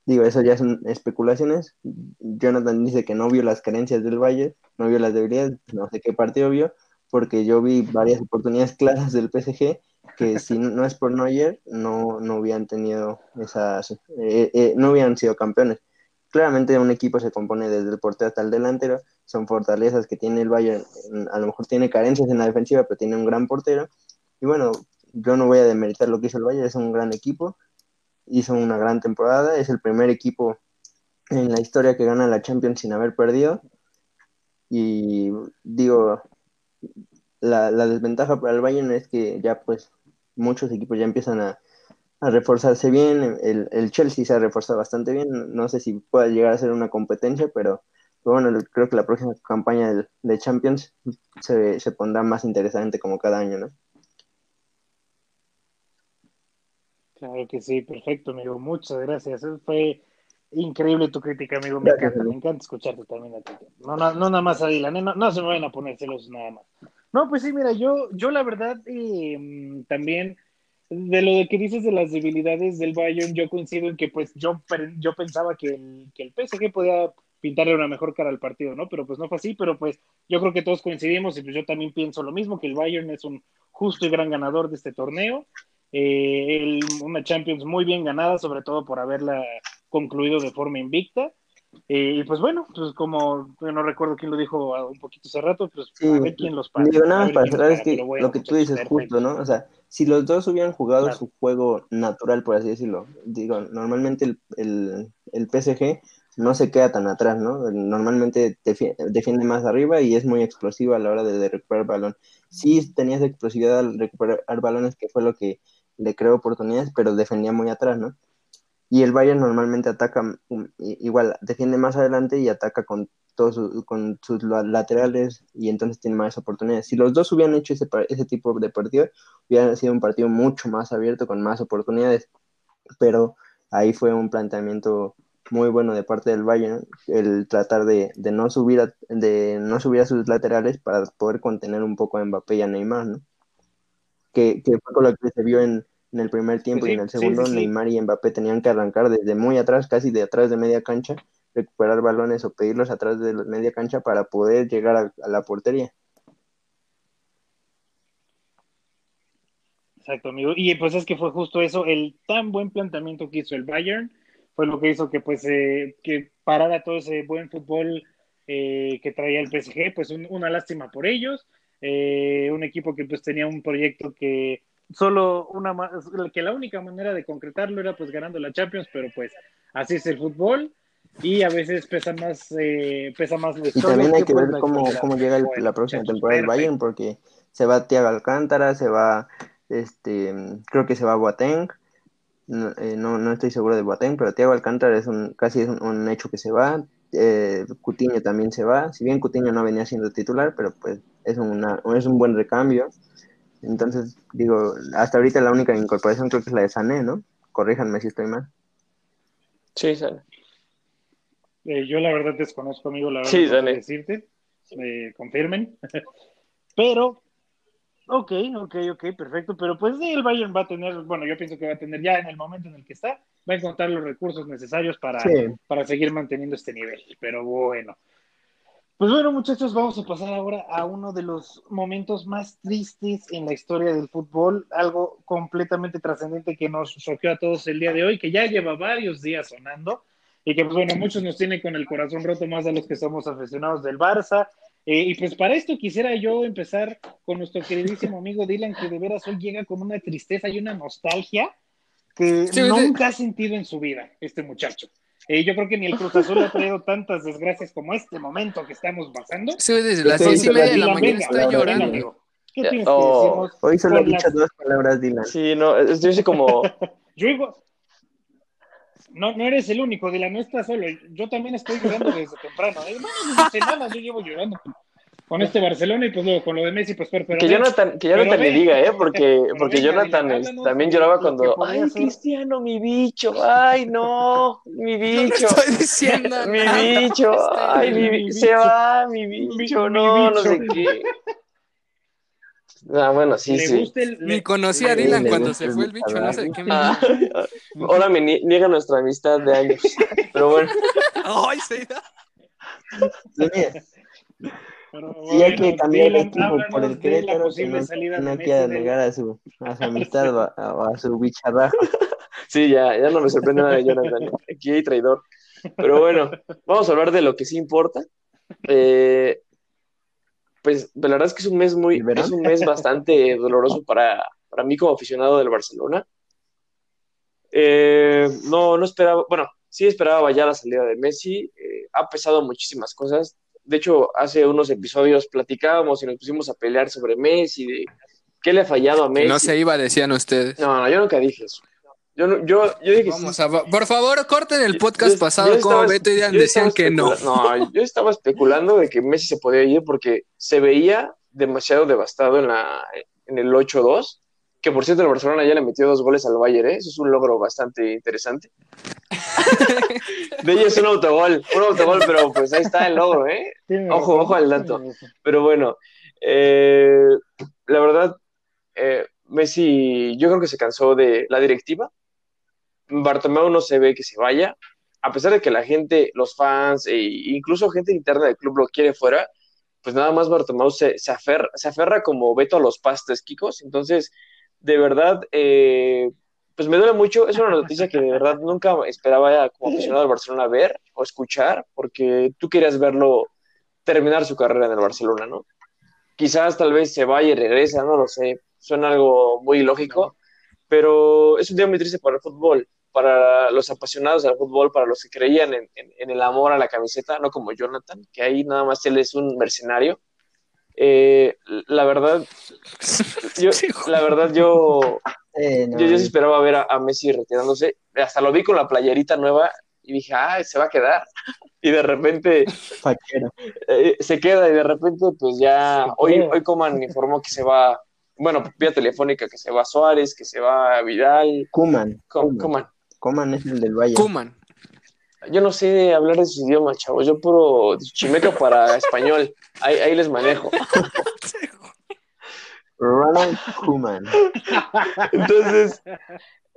Digo, eso ya son especulaciones. Jonathan dice que no vio las carencias del Bayern, no vio las debilidades, no sé qué partido vio, porque yo vi varias oportunidades claras del PSG que si no es por Neuer, no, no hubieran tenido esas, eh, eh, no hubieran sido campeones. Claramente un equipo se compone desde el portero hasta el delantero, son fortalezas que tiene el Bayern, a lo mejor tiene carencias en la defensiva, pero tiene un gran portero. Y bueno, yo no voy a demeritar lo que hizo el Bayern, es un gran equipo, hizo una gran temporada, es el primer equipo en la historia que gana la Champions sin haber perdido. Y digo, la, la desventaja para el Bayern es que ya pues muchos equipos ya empiezan a, reforzarse bien. El, el, Chelsea se ha reforzado bastante bien. No sé si pueda llegar a ser una competencia, pero Pero bueno, creo que la próxima campaña de, de Champions se, se pondrá más interesante como cada año, ¿no? Claro que sí, perfecto, amigo. Muchas gracias. Fue increíble tu crítica, amigo. Me Gracias, encanta, amigo. me encanta escucharte también a ti. No, no, no nada más a Dylan, ¿eh? no, no se me vayan a poner celos nada más. No, pues sí, mira, yo, yo la verdad eh, mm, también de lo que dices de las debilidades del Bayern, yo coincido en que pues yo, yo pensaba que el, que el PSG podía pintarle una mejor cara al partido, ¿no? Pero pues no fue así, pero pues yo creo que todos coincidimos y pues yo también pienso lo mismo, que el Bayern es un justo y gran ganador de este torneo. Eh, el- una Champions muy bien ganada, sobre todo por haberla concluido de forma invicta. Y pues bueno, pues como yo no recuerdo quién lo dijo un poquito hace rato, pues Sí, a ver quién los. Digo, nada más para cerrar, es que lo que tú muchachos, dices perfecto. justo, ¿no? O sea, si los dos hubieran jugado Claro. su juego natural, por así decirlo, digo, normalmente el, el, el PSG no se queda tan atrás, ¿no? Normalmente defi- defiende más arriba y es muy explosivo a la hora de, de recuperar balón. Sí tenía esa explosividad al recuperar balones, que fue lo que le creó oportunidades, pero defendía muy atrás, ¿no? Y el Bayern normalmente ataca, mm, igual, defiende más adelante y ataca con todos con sus la- laterales y entonces tiene más oportunidades. Si los dos hubieran hecho ese, ese tipo de partido, hubiera sido un partido mucho más abierto con más oportunidades. Pero ahí fue un planteamiento muy bueno de parte del Bayern, el tratar de, de no subir a, de no subir a sus laterales para poder contener un poco a Mbappé y a Neymar, ¿no? Que, que fue con lo que se vio en, en el primer tiempo Sí, y en el segundo, sí, sí. Neymar y Mbappé tenían que arrancar desde muy atrás, casi de atrás de media cancha, recuperar balones o pedirlos atrás de la media cancha para poder llegar a, a la portería. Exacto, amigo. Y pues es que fue justo eso, el tan buen planteamiento que hizo el Bayern, fue lo que hizo que pues eh, que parara todo ese buen fútbol eh, que traía el PSG, pues un- una lástima por ellos, eh, un equipo que pues tenía un proyecto que solo una que la única manera de concretarlo era pues ganando la Champions, pero pues así es el fútbol. Y a veces pesa más eh, pesa más la Y también hay que ver cómo, cómo llega el- la próxima temporada del. Bayern, porque se va Thiago Alcántara, se va, este, creo que se va Boateng, no, eh, no, no estoy seguro de Boateng, pero Thiago Alcántara es un, casi es un, un hecho que se va, eh, Coutinho también se va, si bien Coutinho no venía siendo titular, pero pues es, una, es un buen recambio, entonces digo, hasta ahorita la única incorporación creo que es la de Sané, ¿no? Corríjanme si estoy mal. Sí, sale. Eh, yo la verdad desconozco, amigo, la verdad Sí, dale. decirte. Eh, confirmen. Pero, ok, ok, ok, perfecto. Pero pues sí, el Bayern va a tener, bueno, yo pienso que va a tener ya en el momento en el que está, va a encontrar los recursos necesarios para, Sí. para seguir manteniendo este nivel. Pero bueno. Pues bueno, muchachos, vamos a pasar ahora a uno de los momentos más tristes en la historia del fútbol, algo completamente trascendente que nos choqueó a todos el día de hoy, que ya lleva varios días sonando y que, pues bueno, muchos nos tiene con el corazón roto más de los que somos aficionados del Barça. Eh, y pues para esto quisiera yo empezar con nuestro queridísimo amigo Dylan, que de veras hoy llega con una tristeza y una nostalgia que Sí, sí. nunca ha sentido en su vida este muchacho. Eh, yo creo que ni el Cruz Azul ha traído tantas desgracias como este momento que estamos pasando. Sí, desde las seis y media de la mañana venga, está llorando. amigo. ¿Qué tienes que oh, decirnos? Hoy solo he dicho las- dos palabras, Dylan. Sí, no, yo soy como, Yo digo, no, no eres el único, Dylan, no estás solo. Yo también estoy llorando desde temprano. ¿eh? No, desde semanas yo llevo llorando con, este Barcelona y pues luego con lo de Messi, pues pero, pero que Jonathan, que Jonathan pero le diga, ¿eh? Porque, porque venga, Jonathan Dylan, es- también lloraba cuando, ay, ser". Cristiano, mi bicho, ay, no, mi No bicho, estoy diciendo mi nada. bicho, ay, mi, mi bi- bicho. se va, mi bicho, mi no, no bicho. sé qué. Ah, bueno, sí, le sí. gusta el- Ni conocí a Dylan le cuando se fue el bicho, no sé qué me Ah, ahora me nie- niega nuestra amistad de años. Pero bueno, Ay, sí. Sí, pero Si hay que bueno, cambiar el equipo por el Querétaro, que no, salida quiera negar a su, a su amistad o a, su bicharrajo. sí, ya, ya no me sorprende nada de Jonathan. Aquí hay traidor. Pero bueno, vamos a hablar de lo que sí importa. Eh, pues la verdad es que es un mes muy, es un mes bastante doloroso para, para mí como aficionado del Barcelona. Eh, no, no esperaba, bueno, sí esperaba ya la salida de Messi. eh, ha pesado muchísimas cosas. De hecho, hace unos episodios platicábamos y nos pusimos a pelear sobre Messi, de qué le ha fallado a Messi. no se iba, decían ustedes. No, no, yo nunca dije eso. Yo, no- yo, yo dije Vamos sí. a, por favor, corten el podcast yo- pasado yo como estaba- Beto y Dan decían estaba que no. No, yo estaba especulando de que Messi se podía ir porque se veía demasiado devastado en, la, en el 8-2. Que por cierto, el Barcelona ya le metió dos goles al Bayern, ¿eh? Eso es un logro bastante interesante. De ellos un autogol, un autogol, pero pues ahí está el logro, ¿eh? Ojo, ojo al dato. Pero bueno, eh, la verdad, eh, Messi, yo creo que se cansó de la directiva. Bartomeu no se ve que se vaya, a pesar de que la gente, los fans e incluso gente interna del club lo quiere fuera, pues nada más Bartomeu se, se, aferra, se aferra como Beto a los pastes, Kikos. Entonces, de verdad, eh, pues me duele mucho. Es una noticia que de verdad nunca esperaba como aficionado al Barcelona ver o escuchar, porque tú querías verlo terminar su carrera en el Barcelona, ¿no? Quizás tal vez se vaya y regresa, no lo sé, suena algo muy lógico, pero es un día muy triste para el fútbol, para los apasionados del fútbol, para los que creían en, en- en el amor a la camiseta, no como Jonathan, que ahí nada más él es un mercenario. Eh, la verdad, yo, la verdad yo, Eh, no, yo, yo sí esperaba ver a, a Messi retirándose, hasta lo vi con la playerita nueva y dije, ay, se va a quedar. Y de repente eh, se queda y de repente, pues ya, Se hoy, queda. hoy Coman informó que se va, bueno, vía telefónica, que se va Suárez, que se va Vidal, Kuman. Coman. Coman es el del Valle. Kuman. Yo no sé hablar de sus idiomas, chavos, yo puro chimeco para español, ahí, ahí les manejo. Ronald Kuman. Entonces,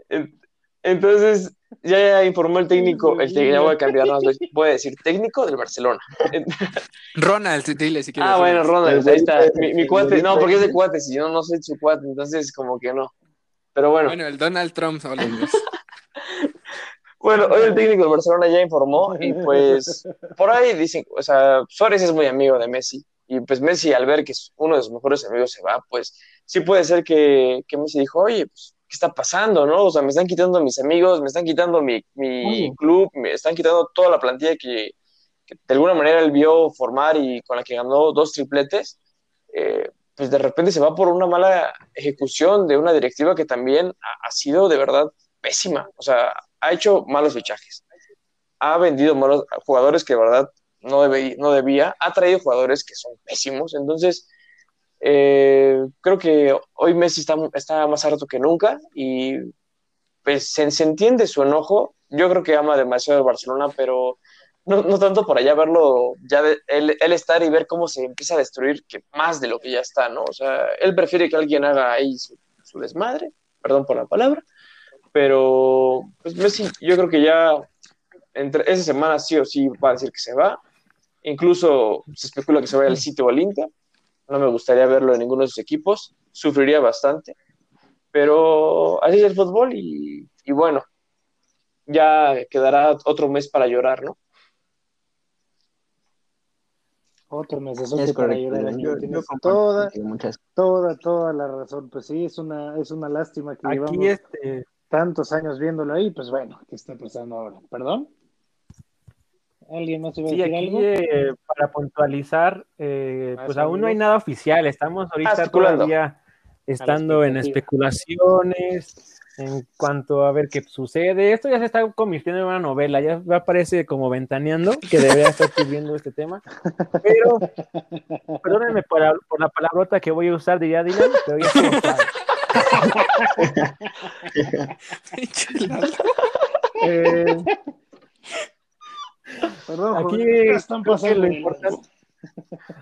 en- entonces ya, informó el técnico, el técnico, ya voy a cambiar, no, voy a decir técnico del Barcelona. Ronald, dile si quieres. Ah, bueno, Ronald, ahí está, mi, mi cuate, no, porque es de cuate, si yo no soy su cuate, entonces como que no. Pero bueno. Bueno, el Donald Trump habla inglés. Bueno, hoy el técnico de Barcelona ya informó y pues por ahí dicen, o sea, Suárez es muy amigo de Messi y pues Messi al ver que uno de sus mejores amigos se va, pues sí puede ser que, que Messi dijo, oye, pues, ¿qué está pasando, no? O sea, me están quitando mis amigos, me están quitando mi, mi club, me están quitando toda la plantilla que, que de alguna manera él vio formar y con la que ganó dos tripletes, eh, pues de repente se va por una mala ejecución de una directiva que también ha, ha sido de verdad pésima. O sea, ha hecho malos fichajes. Ha vendido malos jugadores que de verdad no, debe- no debía. Ha traído jugadores que son pésimos. Entonces, eh, creo que hoy Messi está, está más harto que nunca y pues se, entiende su enojo. Yo creo que ama demasiado el Barcelona, pero no, no tanto para ya verlo, ya de- él, él estar y ver cómo se empieza a destruir, que más de lo que ya está, ¿no? O sea, él prefiere que alguien haga ahí su, su desmadre, perdón por la palabra, pero pues Messi, yo creo que ya entre esa semana sí o sí va a decir que se va. Incluso se especula que se vaya al sitio o al Inter. No me gustaría verlo en ninguno de sus equipos. Sufriría bastante. Pero así es el fútbol y, y bueno, ya quedará otro mes para llorar, ¿no? Otro mes Es para correcto. llorar. Yo, yo toda, muchas toda, toda la razón. Pues sí, es una, es una lástima que llevamos Aquí este, tantos años viéndolo ahí. Pues bueno, ¿qué está pasando ahora? ¿Perdón? ¿Alguien más iba a sí, decir aquí algo? eh, para puntualizar, eh, Ah, pues aún no hay nada oficial. Estamos ahorita especulando. todavía estando en especulaciones en cuanto a ver qué sucede. Esto ya se está convirtiendo en una novela, ya me parece como ventaneando que debería estar escribiendo este tema. Pero, perdónenme por, la- por la palabrota que voy a usar, diría Dylan, pero ya estamos. Eh, Perdón, Aquí joven, ¿qué están creo que pasando? lo importante,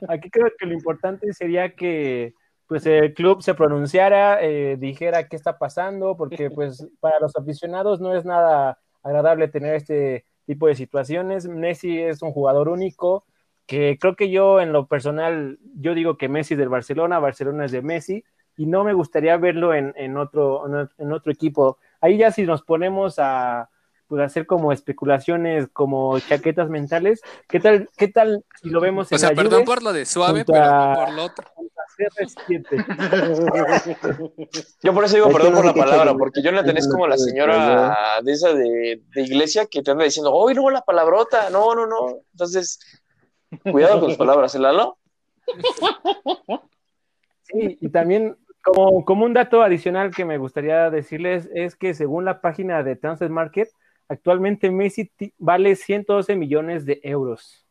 aquí creo que lo importante sería que pues el club se pronunciara, eh, dijera qué está pasando, porque pues para los aficionados no es nada agradable tener este tipo de situaciones. Messi es un jugador único, que creo que yo en lo personal, yo digo que Messi es del Barcelona, Barcelona es de Messi, y no me gustaría verlo en, en otro- en otro equipo. Ahí ya si nos ponemos a pues, hacer como especulaciones, como chaquetas mentales, ¿qué tal, qué tal si lo vemos en O sea, la perdón Juve por lo de suave, pero no por lo otro. contra CR7? Yo por eso digo perdón no por la palabra, porque Jonathan es eso no como la señora de esa de, de iglesia que te anda diciendo, ¡Uy, luego la palabrota! No, no, no. Entonces, cuidado con sus palabras, ¿eh, Lalo? Sí, y también Como, como un dato adicional que me gustaría decirles es que según la página de Transfer Market, actualmente Messi vale 112 millones de euros.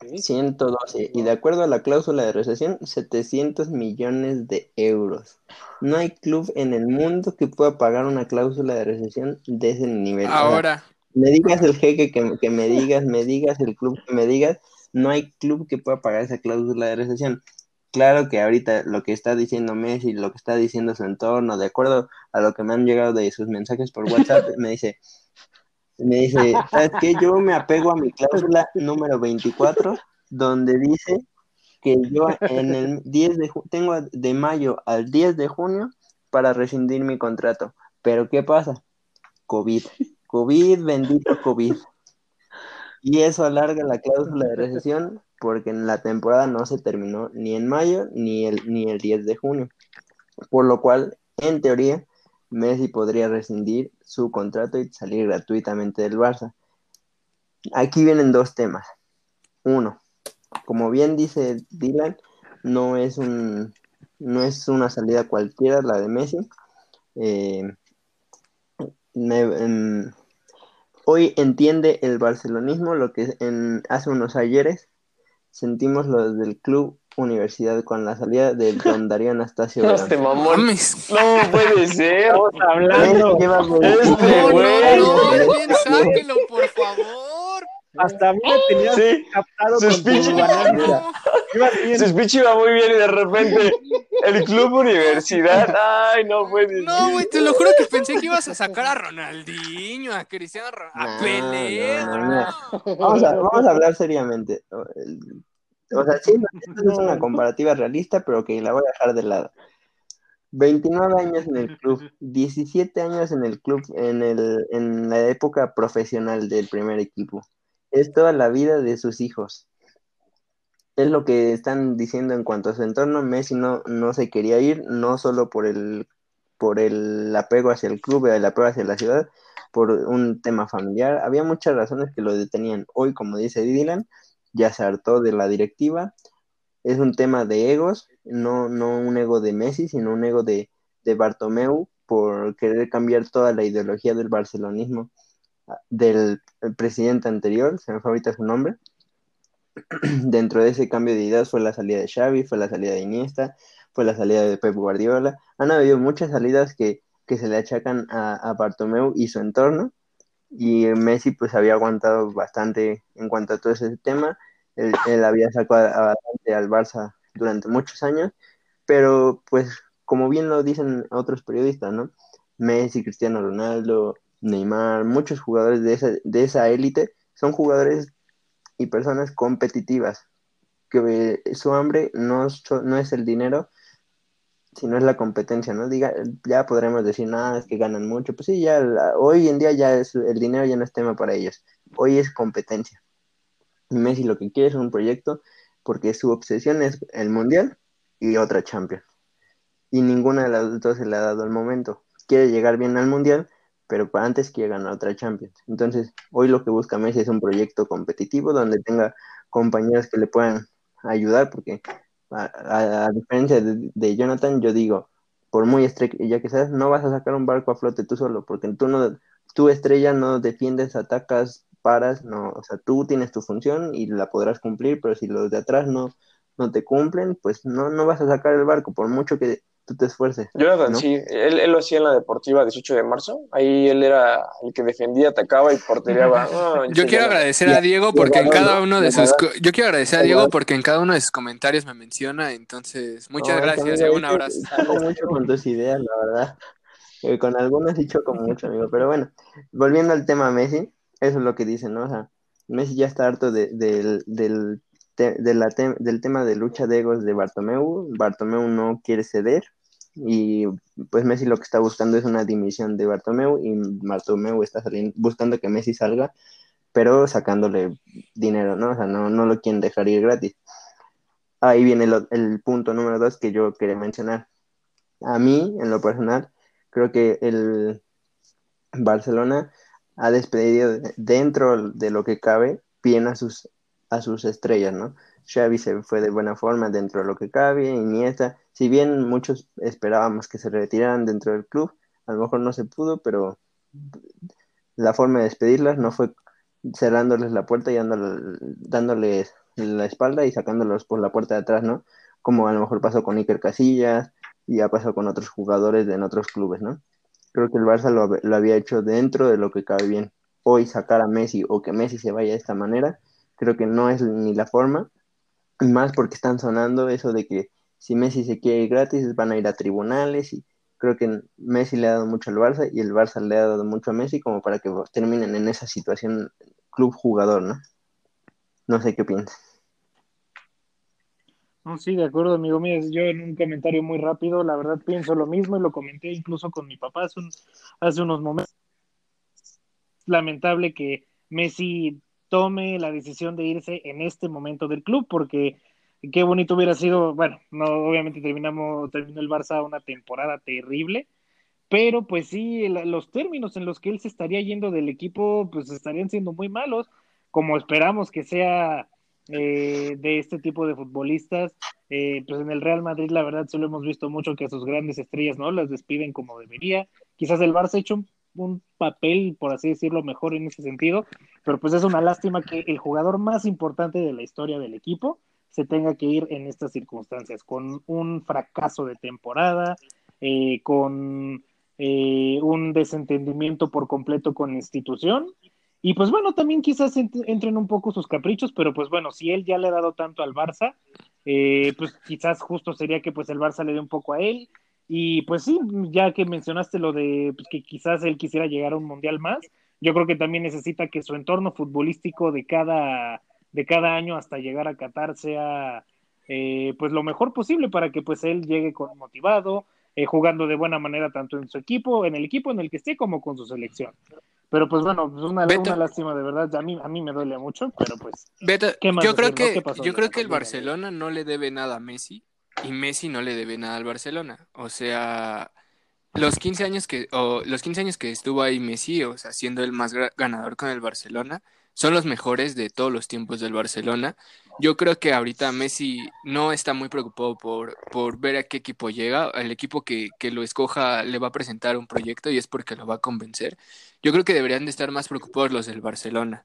112. Y de acuerdo a la cláusula de recesión, 700 millones de euros. No hay club en el mundo que pueda pagar una cláusula de recesión de ese nivel. Ahora, me digas el jeque que, que me digas, me digas el club que me digas, no hay club que pueda pagar esa cláusula de recesión. Claro que ahorita lo que está diciendo Messi, lo que está diciendo su entorno, de acuerdo a lo que me han llegado de sus mensajes por WhatsApp, me dice, me dice, ¿sabes qué? Yo me apego a mi cláusula número 24, donde dice que yo en el 10 de tengo de mayo al 10 de junio para rescindir mi contrato. Pero ¿qué pasa? COVID. COVID, bendito COVID. Y eso alarga la cláusula de recesión porque en la temporada no se terminó ni en mayo ni el, ni el 10 de junio. Por lo cual, en teoría, Messi podría rescindir su contrato y salir gratuitamente del Barça. Aquí vienen dos temas. Uno, como bien dice Dylan, no es un no es una salida cualquiera la de Messi. Eh, em, hoy entiende el barcelonismo lo que en, hace unos ayeres sentimos los del club Universidad con la salida de Don Darío Anastasio. No, este mamón. No puede ser. Estamos hablando, Este No, no, no, bien, sáquelo, por favor. Hasta a mí me tenías Sí, captado sus con tu bien. speech iba muy bien y de repente el club universidad. Ay, no puede no, güey, te lo juro que pensé que ibas a sacar a Ronaldinho, a Cristiano, Ro- a No, Pelé. no, güey, no. no. Vamos a, vamos a hablar seriamente. O sea, sí, esto es una comparativa realista, pero que la voy a dejar de lado. 29 años en el club, 17 años en el club, en, el, en la época profesional del primer equipo. Es toda la vida de sus hijos. Es lo que están diciendo en cuanto a su entorno. Messi no, no se quería ir, no solo por el, por el apego hacia el club, el apego hacia la ciudad, por un tema familiar. Había muchas razones que lo detenían. Hoy, como dice Dylan, ya se hartó de la directiva. Es un tema de egos, no, no un ego de Messi, sino un ego de, de Bartomeu por querer cambiar toda la ideología del barcelonismo del presidente anterior, se me fue ahorita su nombre. Dentro de ese cambio de ideas fue la salida de Xavi, fue la salida de Iniesta, fue la salida de Pep Guardiola. Han habido muchas salidas que, que se le achacan a, a Bartomeu y su entorno, y Messi pues había aguantado bastante en cuanto a todo ese tema. Él, él había sacado adelante al Barça durante muchos años, pero pues como bien lo dicen otros periodistas, ¿no? Messi, Cristiano Ronaldo, Neymar, muchos jugadores de esa, de esa élite son jugadores y personas competitivas, que eh, su hambre no, no es el dinero, sino es la competencia, ¿no? Diga, ya podremos decir, nada, es que ganan mucho, pues sí, ya la- hoy en día ya es, el dinero ya no es tema para ellos, hoy es competencia. Messi lo que quiere es un proyecto porque su obsesión es el Mundial y otra Champions. Y ninguna de las dos se le ha dado al momento. Quiere llegar bien al Mundial, pero para antes quiere ganar otra Champions. Entonces, hoy lo que busca Messi es un proyecto competitivo donde tenga compañeros que le puedan ayudar, porque a, diferencia de, de Jonathan, yo digo, por muy estrella que seas, no vas a sacar un barco a flote tú solo, porque tú no, tu estrella no defiendes, atacas, paras, no, o sea, tú tienes tu función y la podrás cumplir, pero si los de atrás no, no te cumplen, pues no, no vas a sacar el barco, por mucho que tú te esfuerces. Jonathan, ¿no? sí, él, él lo hacía en la deportiva 18 de marzo. Ahí él era el que defendía, atacaba y portereaba. No, Yo quiero agradecer a Diego porque en cada uno de sus yo quiero agradecer a Diego porque en cada uno de sus comentarios me menciona, entonces muchas No, gracias y un abrazo. choco mucho con tus ideas, la verdad. Eh, con algunas sí choco mucho, amigo. Pero bueno, volviendo al tema Messi, eso es lo que dicen, ¿no? O sea, Messi ya está harto de- del, del, del tema de lucha de egos de Bartomeu. Bartomeu no quiere ceder y pues Messi lo que está buscando es una dimisión de Bartomeu y Bartomeu está saliendo, buscando que Messi salga, pero sacándole dinero, ¿no? O sea, no, no lo quieren dejar ir gratis. Ahí viene el, el punto número dos que yo quería mencionar. A mí, en lo personal, creo que el Barcelona ha despedido de- dentro de lo que cabe bien a sus, a sus estrellas, ¿no? Xavi se fue de buena forma dentro de lo que cabe, Iniesta, si bien muchos esperábamos que se retiraran dentro del club, a lo mejor no se pudo, pero la forma de despedirlas no fue cerrándoles la puerta y dándoles la espalda y sacándolos por la puerta de atrás, ¿no? Como a lo mejor pasó con Iker Casillas y ha pasado con otros jugadores en otros clubes, ¿no? Creo que el Barça lo, lo había hecho dentro de lo que cabe bien. Hoy sacar a Messi o que Messi se vaya de esta manera, creo que no es ni la forma, más porque están sonando eso de que si Messi se quiere ir gratis van a ir a tribunales y creo que Messi le ha dado mucho al Barça y el Barça le ha dado mucho a Messi como para que terminen en esa situación club jugador, ¿no? No sé qué piensas. No, sí, de acuerdo, amigo mío. Yo en un comentario muy rápido, la verdad pienso lo mismo y lo comenté incluso con mi papá hace, hace unos momentos. Lamentable que Messi tome la decisión de irse en este momento del club, porque qué bonito hubiera sido, bueno, no, obviamente terminamos, terminó el Barça una temporada terrible, pero pues sí, los términos en los que él se estaría yendo del equipo, pues estarían siendo muy malos, como esperamos que sea eh, de este tipo de futbolistas. Eh, pues en el Real Madrid, la verdad, solo hemos visto mucho que a sus grandes estrellas no las despiden como debería. Quizás el Barça ha hecho un, un, papel, por así decirlo, mejor en ese sentido, pero pues es una lástima que el jugador más importante de la historia del equipo se tenga que ir en estas circunstancias, con un fracaso de temporada, eh, con un desentendimiento por completo con institución y pues bueno, también quizás entren un poco sus caprichos, pero pues bueno, si él ya le ha dado tanto al Barça, eh, pues quizás justo sería que pues el Barça le dé un poco a él. Y pues sí, ya que mencionaste lo de pues, que quizás él quisiera llegar a un mundial más, yo creo que también necesita que su entorno futbolístico de cada, de cada año hasta llegar a Qatar sea eh, pues lo mejor posible para que pues él llegue con motivado, eh, jugando de buena manera tanto en su equipo, en el equipo en el que esté, como con su selección. Pero pues bueno, una, una, lástima de verdad. A mí, a mí me duele mucho, pero pues. yo creo que, yo creo que el Barcelona no le debe nada a Messi y Messi no le debe nada al Barcelona. O sea, los 15 años que, o los 15 años que estuvo ahí Messi, o sea, siendo el más ganador con el Barcelona, son los mejores de todos los tiempos del Barcelona. Yo creo que ahorita Messi no está muy preocupado por, por ver a qué equipo llega. El equipo que, que, lo escoja le va a presentar un proyecto y es porque lo va a convencer. Yo creo que deberían de estar más preocupados los del Barcelona.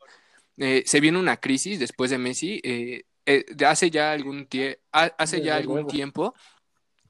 Eh, se viene una crisis después de Messi. Eh, eh, hace ya algún, hace ya algún tiempo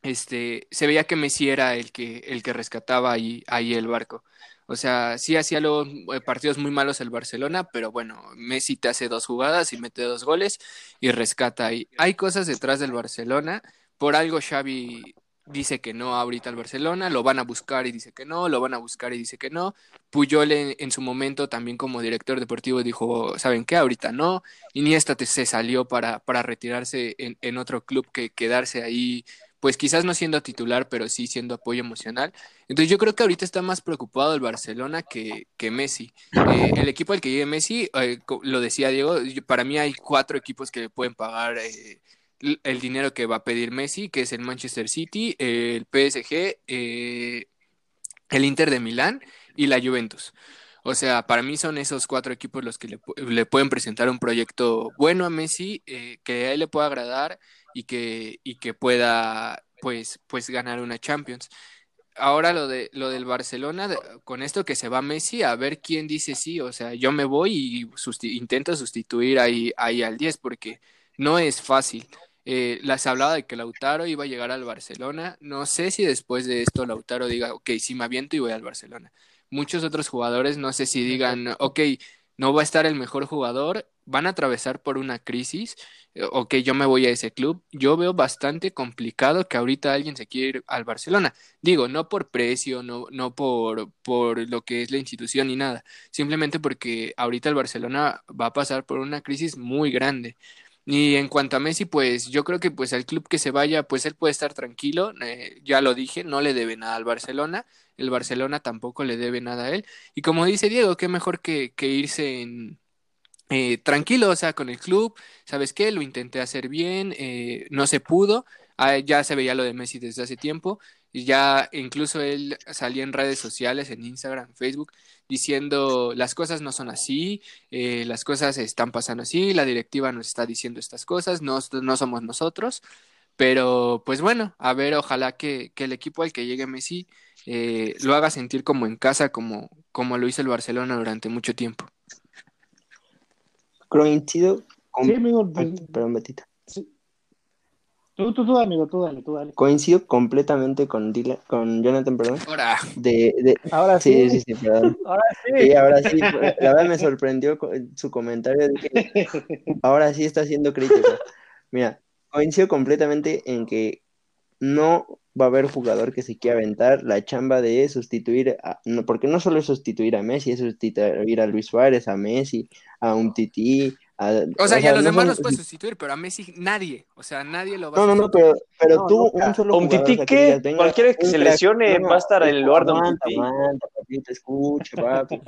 este, se veía que Messi era el que, el que rescataba ahí, ahí el barco. O sea, sí hacía los eh, partidos muy malos el Barcelona, pero bueno, Messi te hace dos jugadas y mete dos goles y rescata ahí. Hay cosas detrás del Barcelona. Por algo Xavi dice que no ahorita al Barcelona, lo van a buscar y dice que no, lo van a buscar y dice que no. Puyol en, su momento también como director deportivo dijo, ¿saben qué? Ahorita no. Iniesta se salió para, para retirarse en, otro club que quedarse ahí pues quizás no siendo titular, pero sí siendo apoyo emocional. Entonces yo creo que ahorita está más preocupado el Barcelona que, que Messi. Eh, el equipo al que llegue Messi, eh, lo decía Diego, para mí hay cuatro equipos que le pueden pagar eh, el dinero que va a pedir Messi, que es el Manchester City, el PSG, el Inter de Milán y la Juventus. O sea, para mí son esos cuatro equipos los que le, pueden presentar un proyecto bueno a Messi, que a él le pueda agradar y que, y que pueda pues, pues ganar una Champions. Ahora lo de lo del Barcelona, con esto que se va Messi, a ver quién dice sí, o sea, yo me voy y intento sustituir ahí, ahí al 10 porque no es fácil. Eh, las hablaba de que Lautaro iba a llegar al Barcelona. No sé si después de esto Lautaro diga, ok, sí me aviento y voy al Barcelona. Muchos otros jugadores no sé si digan, ok, no va a estar el mejor jugador, van a atravesar por una crisis, eh, o que yo me voy a ese club, yo veo bastante complicado que ahorita alguien se quiera ir al Barcelona. Digo, no por precio, no, no por, por lo que es la institución ni nada, simplemente porque ahorita el Barcelona va a pasar por una crisis muy grande. Y en cuanto a Messi, pues yo creo que pues al club que se vaya, pues él puede estar tranquilo, eh, ya lo dije, no le debe nada al Barcelona, el Barcelona tampoco le debe nada a él. Y como dice Diego, qué mejor que, que irse en, eh, tranquilo, o sea, con el club, ¿sabes qué? Lo intenté hacer bien, eh, no se pudo, ah, ya se veía lo de Messi desde hace tiempo, Y ya incluso él salía en redes sociales, en Instagram, Facebook, diciendo las cosas no son así, eh, las cosas están pasando así, la directiva nos está diciendo estas cosas, no, no somos nosotros. Pero pues bueno, a ver, ojalá que, que el equipo al que llegue Messi eh, lo haga sentir como en casa, como, como lo hizo el Barcelona durante mucho tiempo. Coincido con... Sí, amigo. Ay, perdón, Betita. Tú, tú, tú, amigo, tú dale, tú dale. Coincido completamente con, Dylan- con Jonathan, perdón. Ahora, De, de... Ahora Sí, sí, sí, sí, perdón. ahora sí. Sí, ahora sí, la verdad me sorprendió su comentario de que ahora sí está siendo crítico. Mira, coincido completamente en que no va a haber jugador que se quiera aventar la chamba de sustituir, a- no, porque no solo es sustituir a Messi, es sustituir a Luis Suárez, a Messi, a un Titi, a, o sea, y a los no demás son- los puede sustituir, pero a Messi nadie. O sea, nadie lo va No, a no, no, pero, pero No, tú, nunca. un solo Un o sea, que Cualquiera que se lesione No, va a estar en el lugar de un papito, escucha, papi.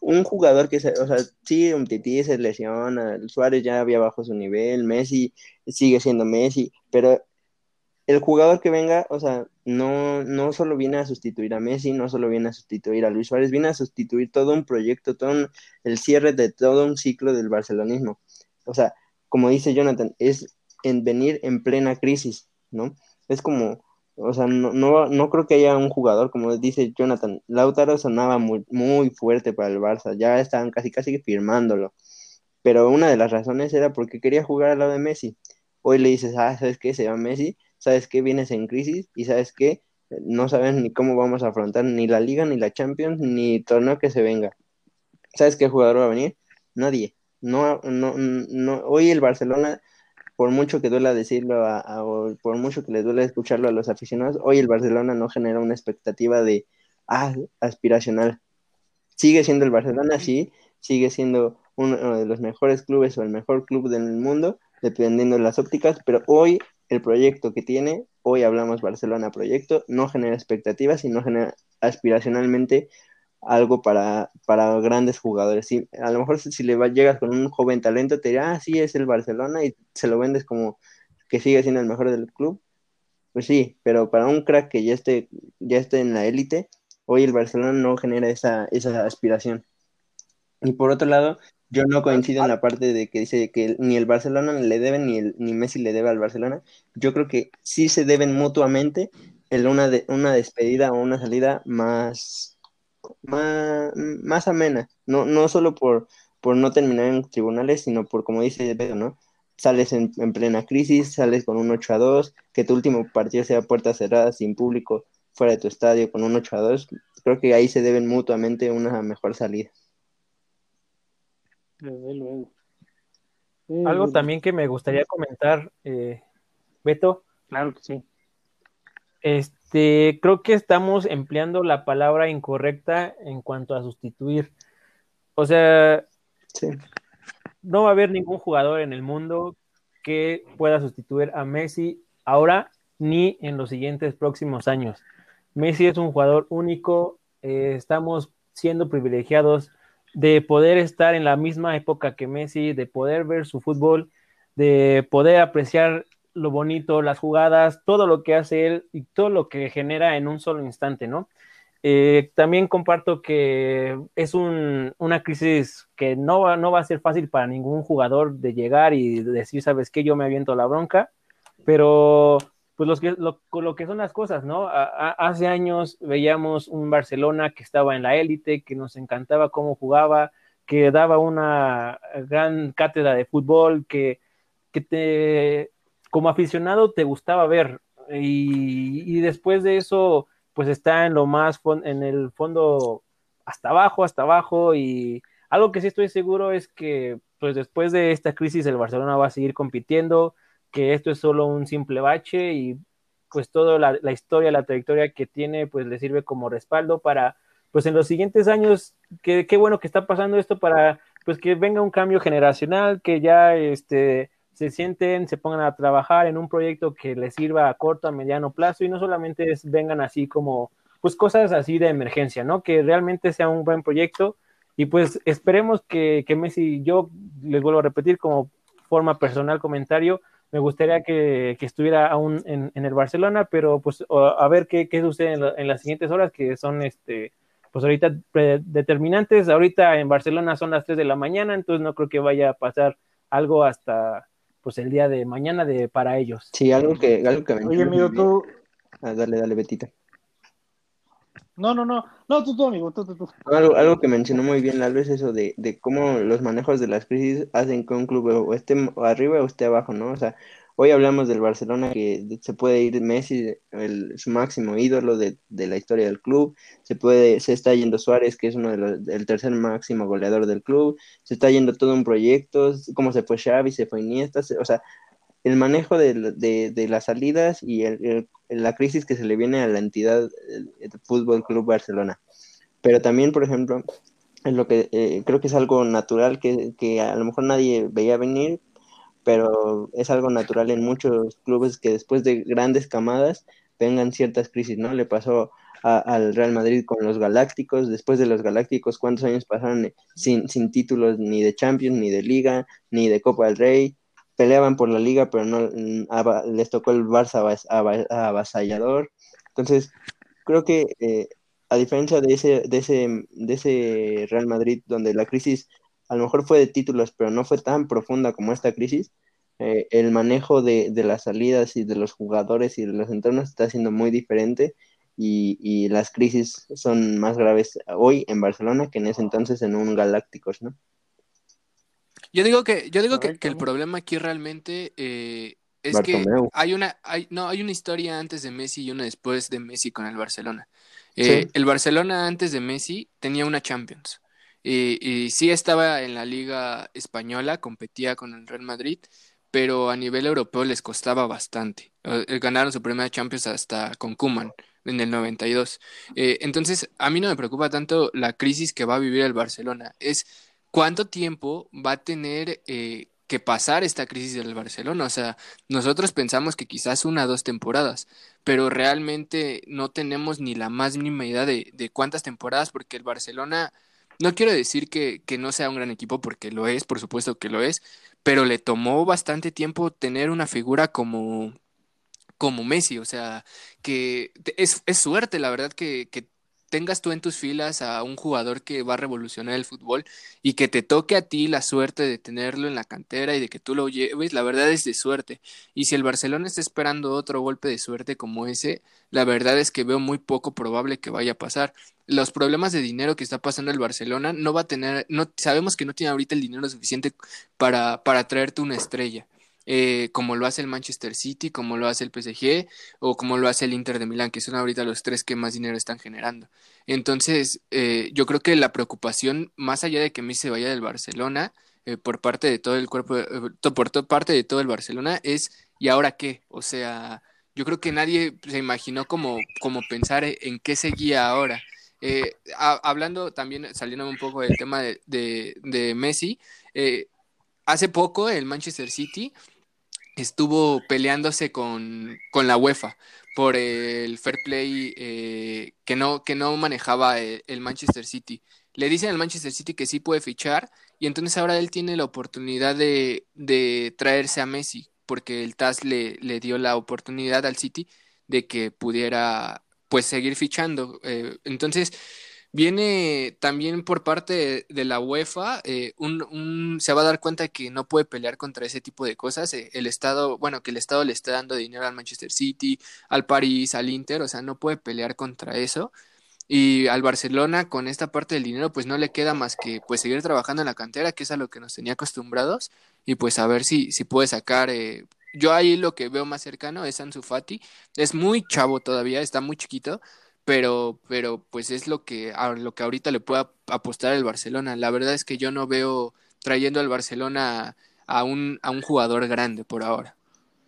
Un jugador que, se, o sea, sí, un Titi se lesiona, Suárez ya había bajo su nivel, Messi sigue siendo Messi, pero el jugador que venga, o sea, no, no solo viene a sustituir a Messi, no solo viene a sustituir a Luis Suárez, viene a sustituir todo un proyecto, todo un- el cierre de todo un ciclo del barcelonismo. O sea, como dice Jonathan, es en venir en plena crisis, ¿no? Es como, o sea, no, no, no creo que haya un jugador, como dice Jonathan, Lautaro sonaba muy, muy fuerte para el Barça, ya estaban casi casi firmándolo, pero una de las razones era porque quería jugar al lado de Messi. Hoy le dices, ah, ¿sabes qué? Se llama Messi, ¿sabes qué? Vienes en crisis y ¿sabes qué? No sabes ni cómo vamos a afrontar ni la Liga, ni la Champions, ni torneo que se venga. ¿Sabes qué jugador va a venir? Nadie. No, no, no, hoy el Barcelona, por mucho que duela decirlo, a- por mucho que les duele escucharlo a los aficionados, hoy el Barcelona no genera una expectativa de, ah, aspiracional. Sigue siendo el Barcelona, sí, sigue siendo uno de los mejores clubes o el mejor club del mundo, dependiendo de las ópticas, pero hoy el proyecto que tiene, hoy hablamos Barcelona proyecto, no genera expectativas y no genera aspiracionalmente algo para, para grandes jugadores. Sí, a lo mejor si, si le va- llegas con un joven talento, te dirá, ah, sí, es el Barcelona y se lo vendes como que sigue siendo el mejor del club. Pues sí, pero para un crack que ya esté, ya esté en la élite, hoy el Barcelona no genera esa, esa aspiración. Y por otro lado, yo no coincido en la parte de que dice que ni el Barcelona le debe ni, el, ni Messi le debe al Barcelona. Yo creo que sí se deben mutuamente en una, de, una despedida o una salida más, más, más amena. No, no solo por, por no terminar en tribunales, sino por, como dice Pedro, ¿no? Sales en, en plena crisis, sales con un 8 a 2, que tu último partido sea puertas cerradas, sin público, fuera de tu estadio, con un 8 a 2. Creo que ahí se deben mutuamente una mejor salida. Desde luego. Algo también que me gustaría comentar, eh, Beto, Claro que sí. este, creo que estamos empleando la palabra incorrecta en cuanto a sustituir. O sea, Sí. no va a haber ningún jugador en el mundo que pueda sustituir a Messi ahora ni en los siguientes próximos años. Messi es un jugador único, eh, estamos siendo privilegiados de poder estar en la misma época que Messi, de poder ver su fútbol, de poder apreciar lo bonito, las jugadas, todo lo que hace él y todo lo que genera en un solo instante, ¿no? Eh, también comparto que es un, una crisis que no va, no va a ser fácil para ningún jugador de llegar y decir, sabes qué, yo me aviento la bronca, pero pues los que, lo, lo que son las cosas, ¿no? Hace años veíamos un Barcelona que estaba en la élite, que nos encantaba cómo jugaba, que daba una gran cátedra de fútbol, que, que te, como aficionado te gustaba ver. Y, y después de eso, pues está en lo más, en el fondo, hasta abajo, hasta abajo. Y algo que sí estoy seguro es que, pues después de esta crisis, el Barcelona va a seguir compitiendo, que esto es solo un simple bache y pues toda la, historia, la trayectoria que tiene, pues le sirve como respaldo para, pues en los siguientes años, que qué bueno que está pasando esto para, pues que venga un cambio generacional, que ya este, se sienten, se pongan a trabajar en un proyecto que les sirva a corto, a mediano plazo y no solamente es, vengan así como, pues cosas así de emergencia, ¿no? Que realmente sea un buen proyecto y pues esperemos que, que Messi, yo les vuelvo a repetir como forma personal comentario, me gustaría que, estuviera aún en, el Barcelona, pero pues a ver qué, qué sucede en, las siguientes horas, que son este, pues ahorita determinantes. Ahorita en Barcelona son las 3 de la mañana, entonces no creo que vaya a pasar algo hasta pues el día de mañana de para ellos. Sí, algo que, algo que Oye, amigo, tú. Ah, dale, dale, Betita. No, no, no, no, tú, tú, amigo, tú, tú, tú. Algo, algo que mencionó muy bien Lalo es eso de, de cómo los manejos de las crisis hacen que un club esté arriba o esté abajo, ¿no? O sea, hoy hablamos del Barcelona que se puede ir Messi, el, su máximo ídolo de, de, la historia del club, se puede, se está yendo Suárez, que es uno de los, el tercer máximo goleador del club, se está yendo todo un proyecto, como se fue Xavi, se fue Iniesta, o sea, el manejo de, las salidas y la crisis que se le viene a la entidad del Fútbol Club Barcelona. Pero también, por ejemplo, es lo que eh, creo que es algo natural que, que, a lo mejor nadie veía venir, pero es algo natural en muchos clubes que después de grandes camadas vengan ciertas crisis, ¿no? Le pasó al Real Madrid con los Galácticos, después de los Galácticos, ¿cuántos años pasaron sin, sin títulos ni de Champions, ni de Liga, ni de Copa del Rey? Peleaban por la liga, pero no mm, les tocó el Barça avasallador. Entonces, creo que eh, a diferencia de ese, de, ese, de ese Real Madrid, donde la crisis a lo mejor fue de títulos, pero no fue tan profunda como esta crisis, eh, el manejo de, las salidas y de los jugadores y de los entornos está siendo muy diferente y, y las crisis son más graves hoy en Barcelona que en ese entonces en un Galácticos, ¿no? Yo digo que, yo digo que, el problema aquí realmente eh, es que hay una, hay, no, hay una historia antes de Messi y una después de Messi con el Barcelona. Eh, el Barcelona antes de Messi tenía una Champions. Y, sí estaba en la liga española, competía con el Real Madrid, pero a nivel europeo les costaba bastante. Eh, ganaron su primera Champions hasta con Kuman en el 92. entonces, a mí no me preocupa tanto la crisis que va a vivir el Barcelona. Es ¿cuánto tiempo va a tener eh, que pasar esta crisis del Barcelona? O sea, nosotros pensamos que quizás una o dos temporadas, pero realmente no tenemos ni la más mínima idea de, de cuántas temporadas, porque el Barcelona, no quiero decir que, que no sea un gran equipo, porque lo es, por supuesto que lo es, pero le tomó bastante tiempo tener una figura como como Messi, o sea, que es, es suerte, la verdad, que, que tengas tú en tus filas a un jugador que va a revolucionar el fútbol y que te toque a ti la suerte de tenerlo en la cantera y de que tú lo lleves, la verdad es de suerte. Y si el Barcelona está esperando otro golpe de suerte como ese, la verdad es que veo muy poco probable que vaya a pasar. Los problemas de dinero que está pasando el Barcelona no va a tener, no sabemos que no tiene ahorita el dinero suficiente para, para traerte una estrella. Eh, como lo hace el Manchester City, como lo hace el PSG o como lo hace el Inter de Milán, que son ahorita los tres que más dinero están generando. Entonces, eh, yo creo que la preocupación, más allá de que Messi se vaya del Barcelona, eh, por parte de todo el cuerpo, por toda parte de todo el Barcelona, es ¿y ahora qué? O sea, yo creo que nadie se imaginó como, como pensar en qué seguía ahora. hablando también, saliendo un poco del tema de Messi, hace poco el Manchester City estuvo peleándose con, la UEFA por el fair play eh, que, no, que no manejaba el, Manchester City. Le dicen al Manchester City que sí puede fichar y entonces ahora él tiene la oportunidad de, traerse a Messi porque el TAS le, le, dio la oportunidad al City de que pudiera pues seguir fichando. Eh, entonces Viene también por parte de, la UEFA, eh, un, se va a dar cuenta que no puede pelear contra ese tipo de cosas. Eh, el Estado, bueno, que el Estado le está dando dinero al Manchester City, al París, al Inter, o sea, no puede pelear contra eso. Y al Barcelona, con esta parte del dinero, pues no le queda más que pues seguir trabajando en la cantera, que es a lo que nos tenía acostumbrados, y pues a ver si, si puede sacar. Eh, yo ahí lo que veo más cercano es Ansu Fati. Es muy chavo todavía, está muy chiquito pero, pero pues es lo que, a lo que ahorita le pueda apostar el Barcelona. La verdad es que yo no veo trayendo al Barcelona a un, a un jugador grande por ahora.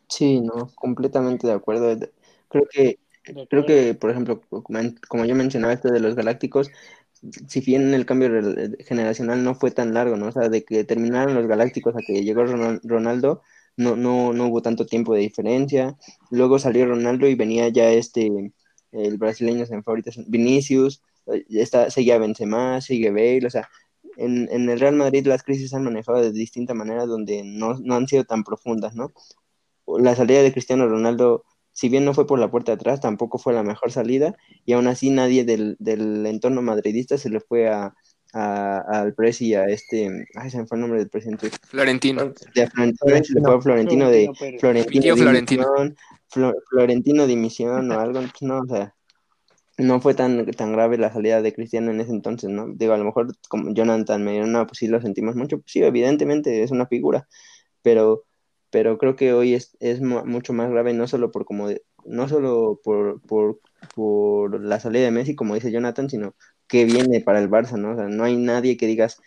Sí, no, completamente de acuerdo. Creo que, creo que, por ejemplo, como yo mencionaba esto de los Galácticos, si bien el cambio generacional no fue tan largo, ¿no? O sea, de que terminaron los Galácticos a que llegó Ronaldo, no, no, no hubo tanto tiempo de diferencia. Luego salió Ronaldo y venía ya este el brasileño en favoritos Vinicius, eh, está, seguía Benzema, sigue Bale, o sea, en, el Real Madrid las crisis han manejado de distinta manera donde no, han sido tan profundas, ¿no? la salida de Cristiano Ronaldo, si bien no fue por la puerta atrás, tampoco fue la mejor salida, y aún así nadie del, del entorno madridista se le fue a- al Presi, a este, ay, se me fue el nombre del presidente, Florentino. de Florentino, Florentino de Florentino. Florentino Florentino. dimisión, Flo- Florentino dimisión o algo, pues no, o sea, no fue tan, tan grave la salida de Cristiano en ese entonces, ¿no? Digo, a lo mejor como Jonathan me no, pues sí lo sentimos mucho, pues sí, evidentemente es una figura, pero, pero creo que hoy es, es mu- mucho más grave, no solo por como de- no solo por, por, por la salida de Messi, como dice Jonathan, sino que viene para el Barça, ¿no? O sea, no hay nadie que digas,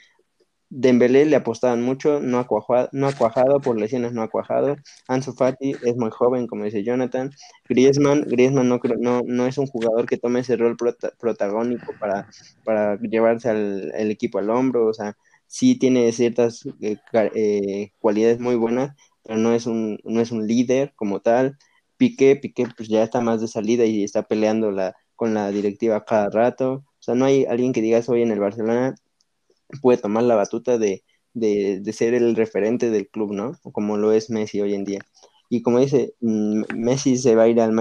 Dembélé le apostaban mucho, no ha cuajado, no ha cuajado, por lesiones no ha cuajado. Ansu Fati es muy joven, como dice Jonathan. Griezmann, Griezmann no, no, no es un jugador que tome ese rol prota- protagónico para, para llevarse al el equipo al hombro, o sea, sí tiene ciertas eh, eh, cualidades muy buenas, pero no es un, no es un líder como tal. Piqué, Piqué pues ya está más de salida y está peleando la, con la directiva cada rato. O sea, no hay alguien que digas hoy en el Barcelona puede tomar la batuta de, de, ser el referente del club, ¿no? Como lo es Messi hoy en día. Y como dice, mm, Messi se va a ir al,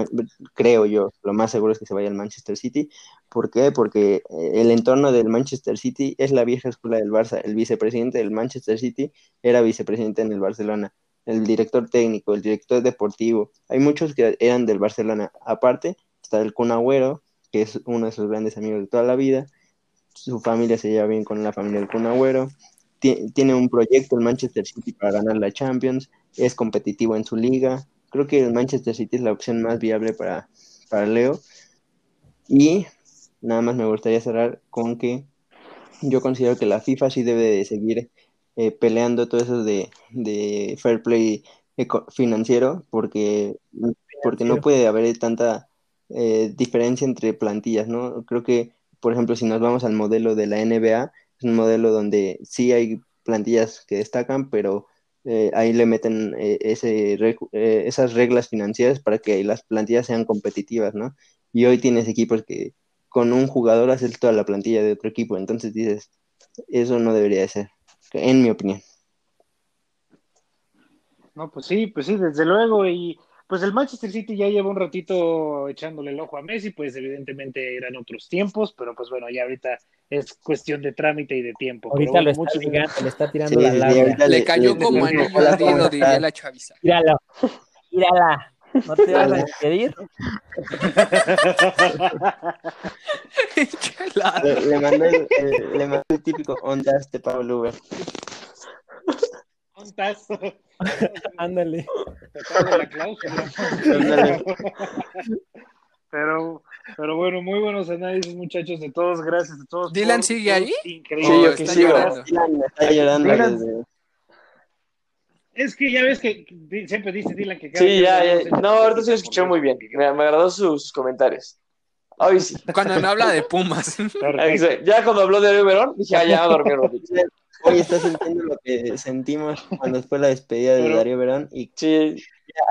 creo yo, lo más seguro es que se vaya al Manchester City. ¿Por qué? Porque eh, el entorno del Manchester City es la vieja escuela del Barça. El vicepresidente del Manchester City era vicepresidente en el Barcelona. El director técnico, el director deportivo. Hay muchos que eran del Barcelona. Aparte, está el Kun Agüero, que es uno de sus grandes amigos de toda la vida. Su familia se lleva bien con la familia del Kun Agüero, Ti- tiene un proyecto el Manchester City para ganar la Champions, es competitivo en su liga, creo que el Manchester City es la opción más viable para, para Leo, y nada más me gustaría cerrar con que yo considero que la FIFA sí debe de seguir eh, peleando todo eso de, de fair play financiero, porque, porque no puede haber tanta eh, diferencia entre plantillas, ¿no? Creo que, por ejemplo, si nos vamos al modelo de la NBA, es un modelo donde sí hay plantillas que destacan, pero eh, ahí le meten eh, esas reglas financieras para que las plantillas sean competitivas, ¿no? Y hoy tienes equipos que con un jugador haces toda la plantilla de otro equipo, entonces dices, eso no debería de ser, en mi opinión. No, pues sí, pues sí, desde luego. Y pues el Manchester City ya lleva un ratito echándole el ojo a Messi, pues evidentemente eran otros tiempos, pero pues bueno, ya ahorita es cuestión de trámite y de tiempo. Pero Ahorita bueno, lo está ligando, le está tirando Sí, la labia. Le le- cayó le- como le- anillo al ¿cómo dedo, diría la chaviza. Míralo, mírala. ¿No te vas a despedir? Le, le mandó el, el- le mandó el típico ondas de Pablo Uber. Ándale. Pero, pero bueno, muy buenos análisis, muchachos, de todos. Gracias a todos. ¿Dylan por sigue ahí? increíbles Sí, yo está sigo. Dylan está llorando Dylan- desde- Es que ya ves que siempre dice Dylan que cada Sí, ya, que ya. No, ahorita sí lo escuché muy bien. Me, me agradó sus comentarios. Hoy sí. Cuando no habla de Pumas. Ya cuando habló de Verón, dije, ah, ya, a dormir. Hoy está sintiendo lo que sentimos cuando fue la despedida de Pero- Darío Verón y Sí,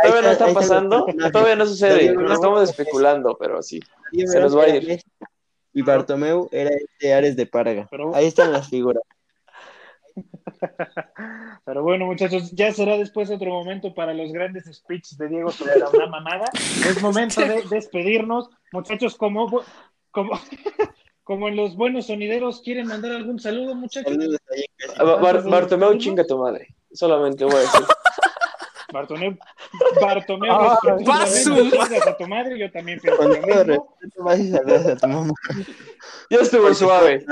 todavía no está pasando, todavía no sucede, Darío estamos es- especulando, pero sí. Darío se Verón nos va a ir. Y Bartomeu era este Ares de Parga. Pero- Ahí están las figuras. Pero bueno, muchachos, ya será después otro momento para los grandes speeches de Diego sobre la una mamada. Es momento de despedirnos. Muchachos, como, como, como en los buenos sonideros, ¿quieren mandar algún saludo, muchachos? Ah, Bar- Bar- Bartomeu, chinga tu madre. Solamente voy a decir. Bartomeu, Bartomeu, Ah, chingas a tu madre, yo también pienso lo mismo. respeto, vas y saludas a tu mamá. Ya estuvo suave.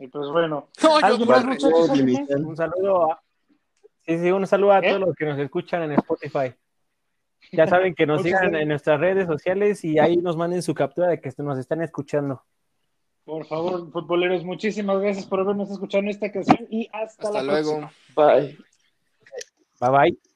Y pues bueno, un saludo a ¿Eh? todos los que nos escuchan en Spotify. Ya saben que nos sigan en nuestras redes sociales y ahí nos manden su captura de que nos están escuchando. Por favor, futboleros, muchísimas gracias por habernos escuchado en esta ocasión y hasta, Hasta la próxima. luego. Bye. Bye bye.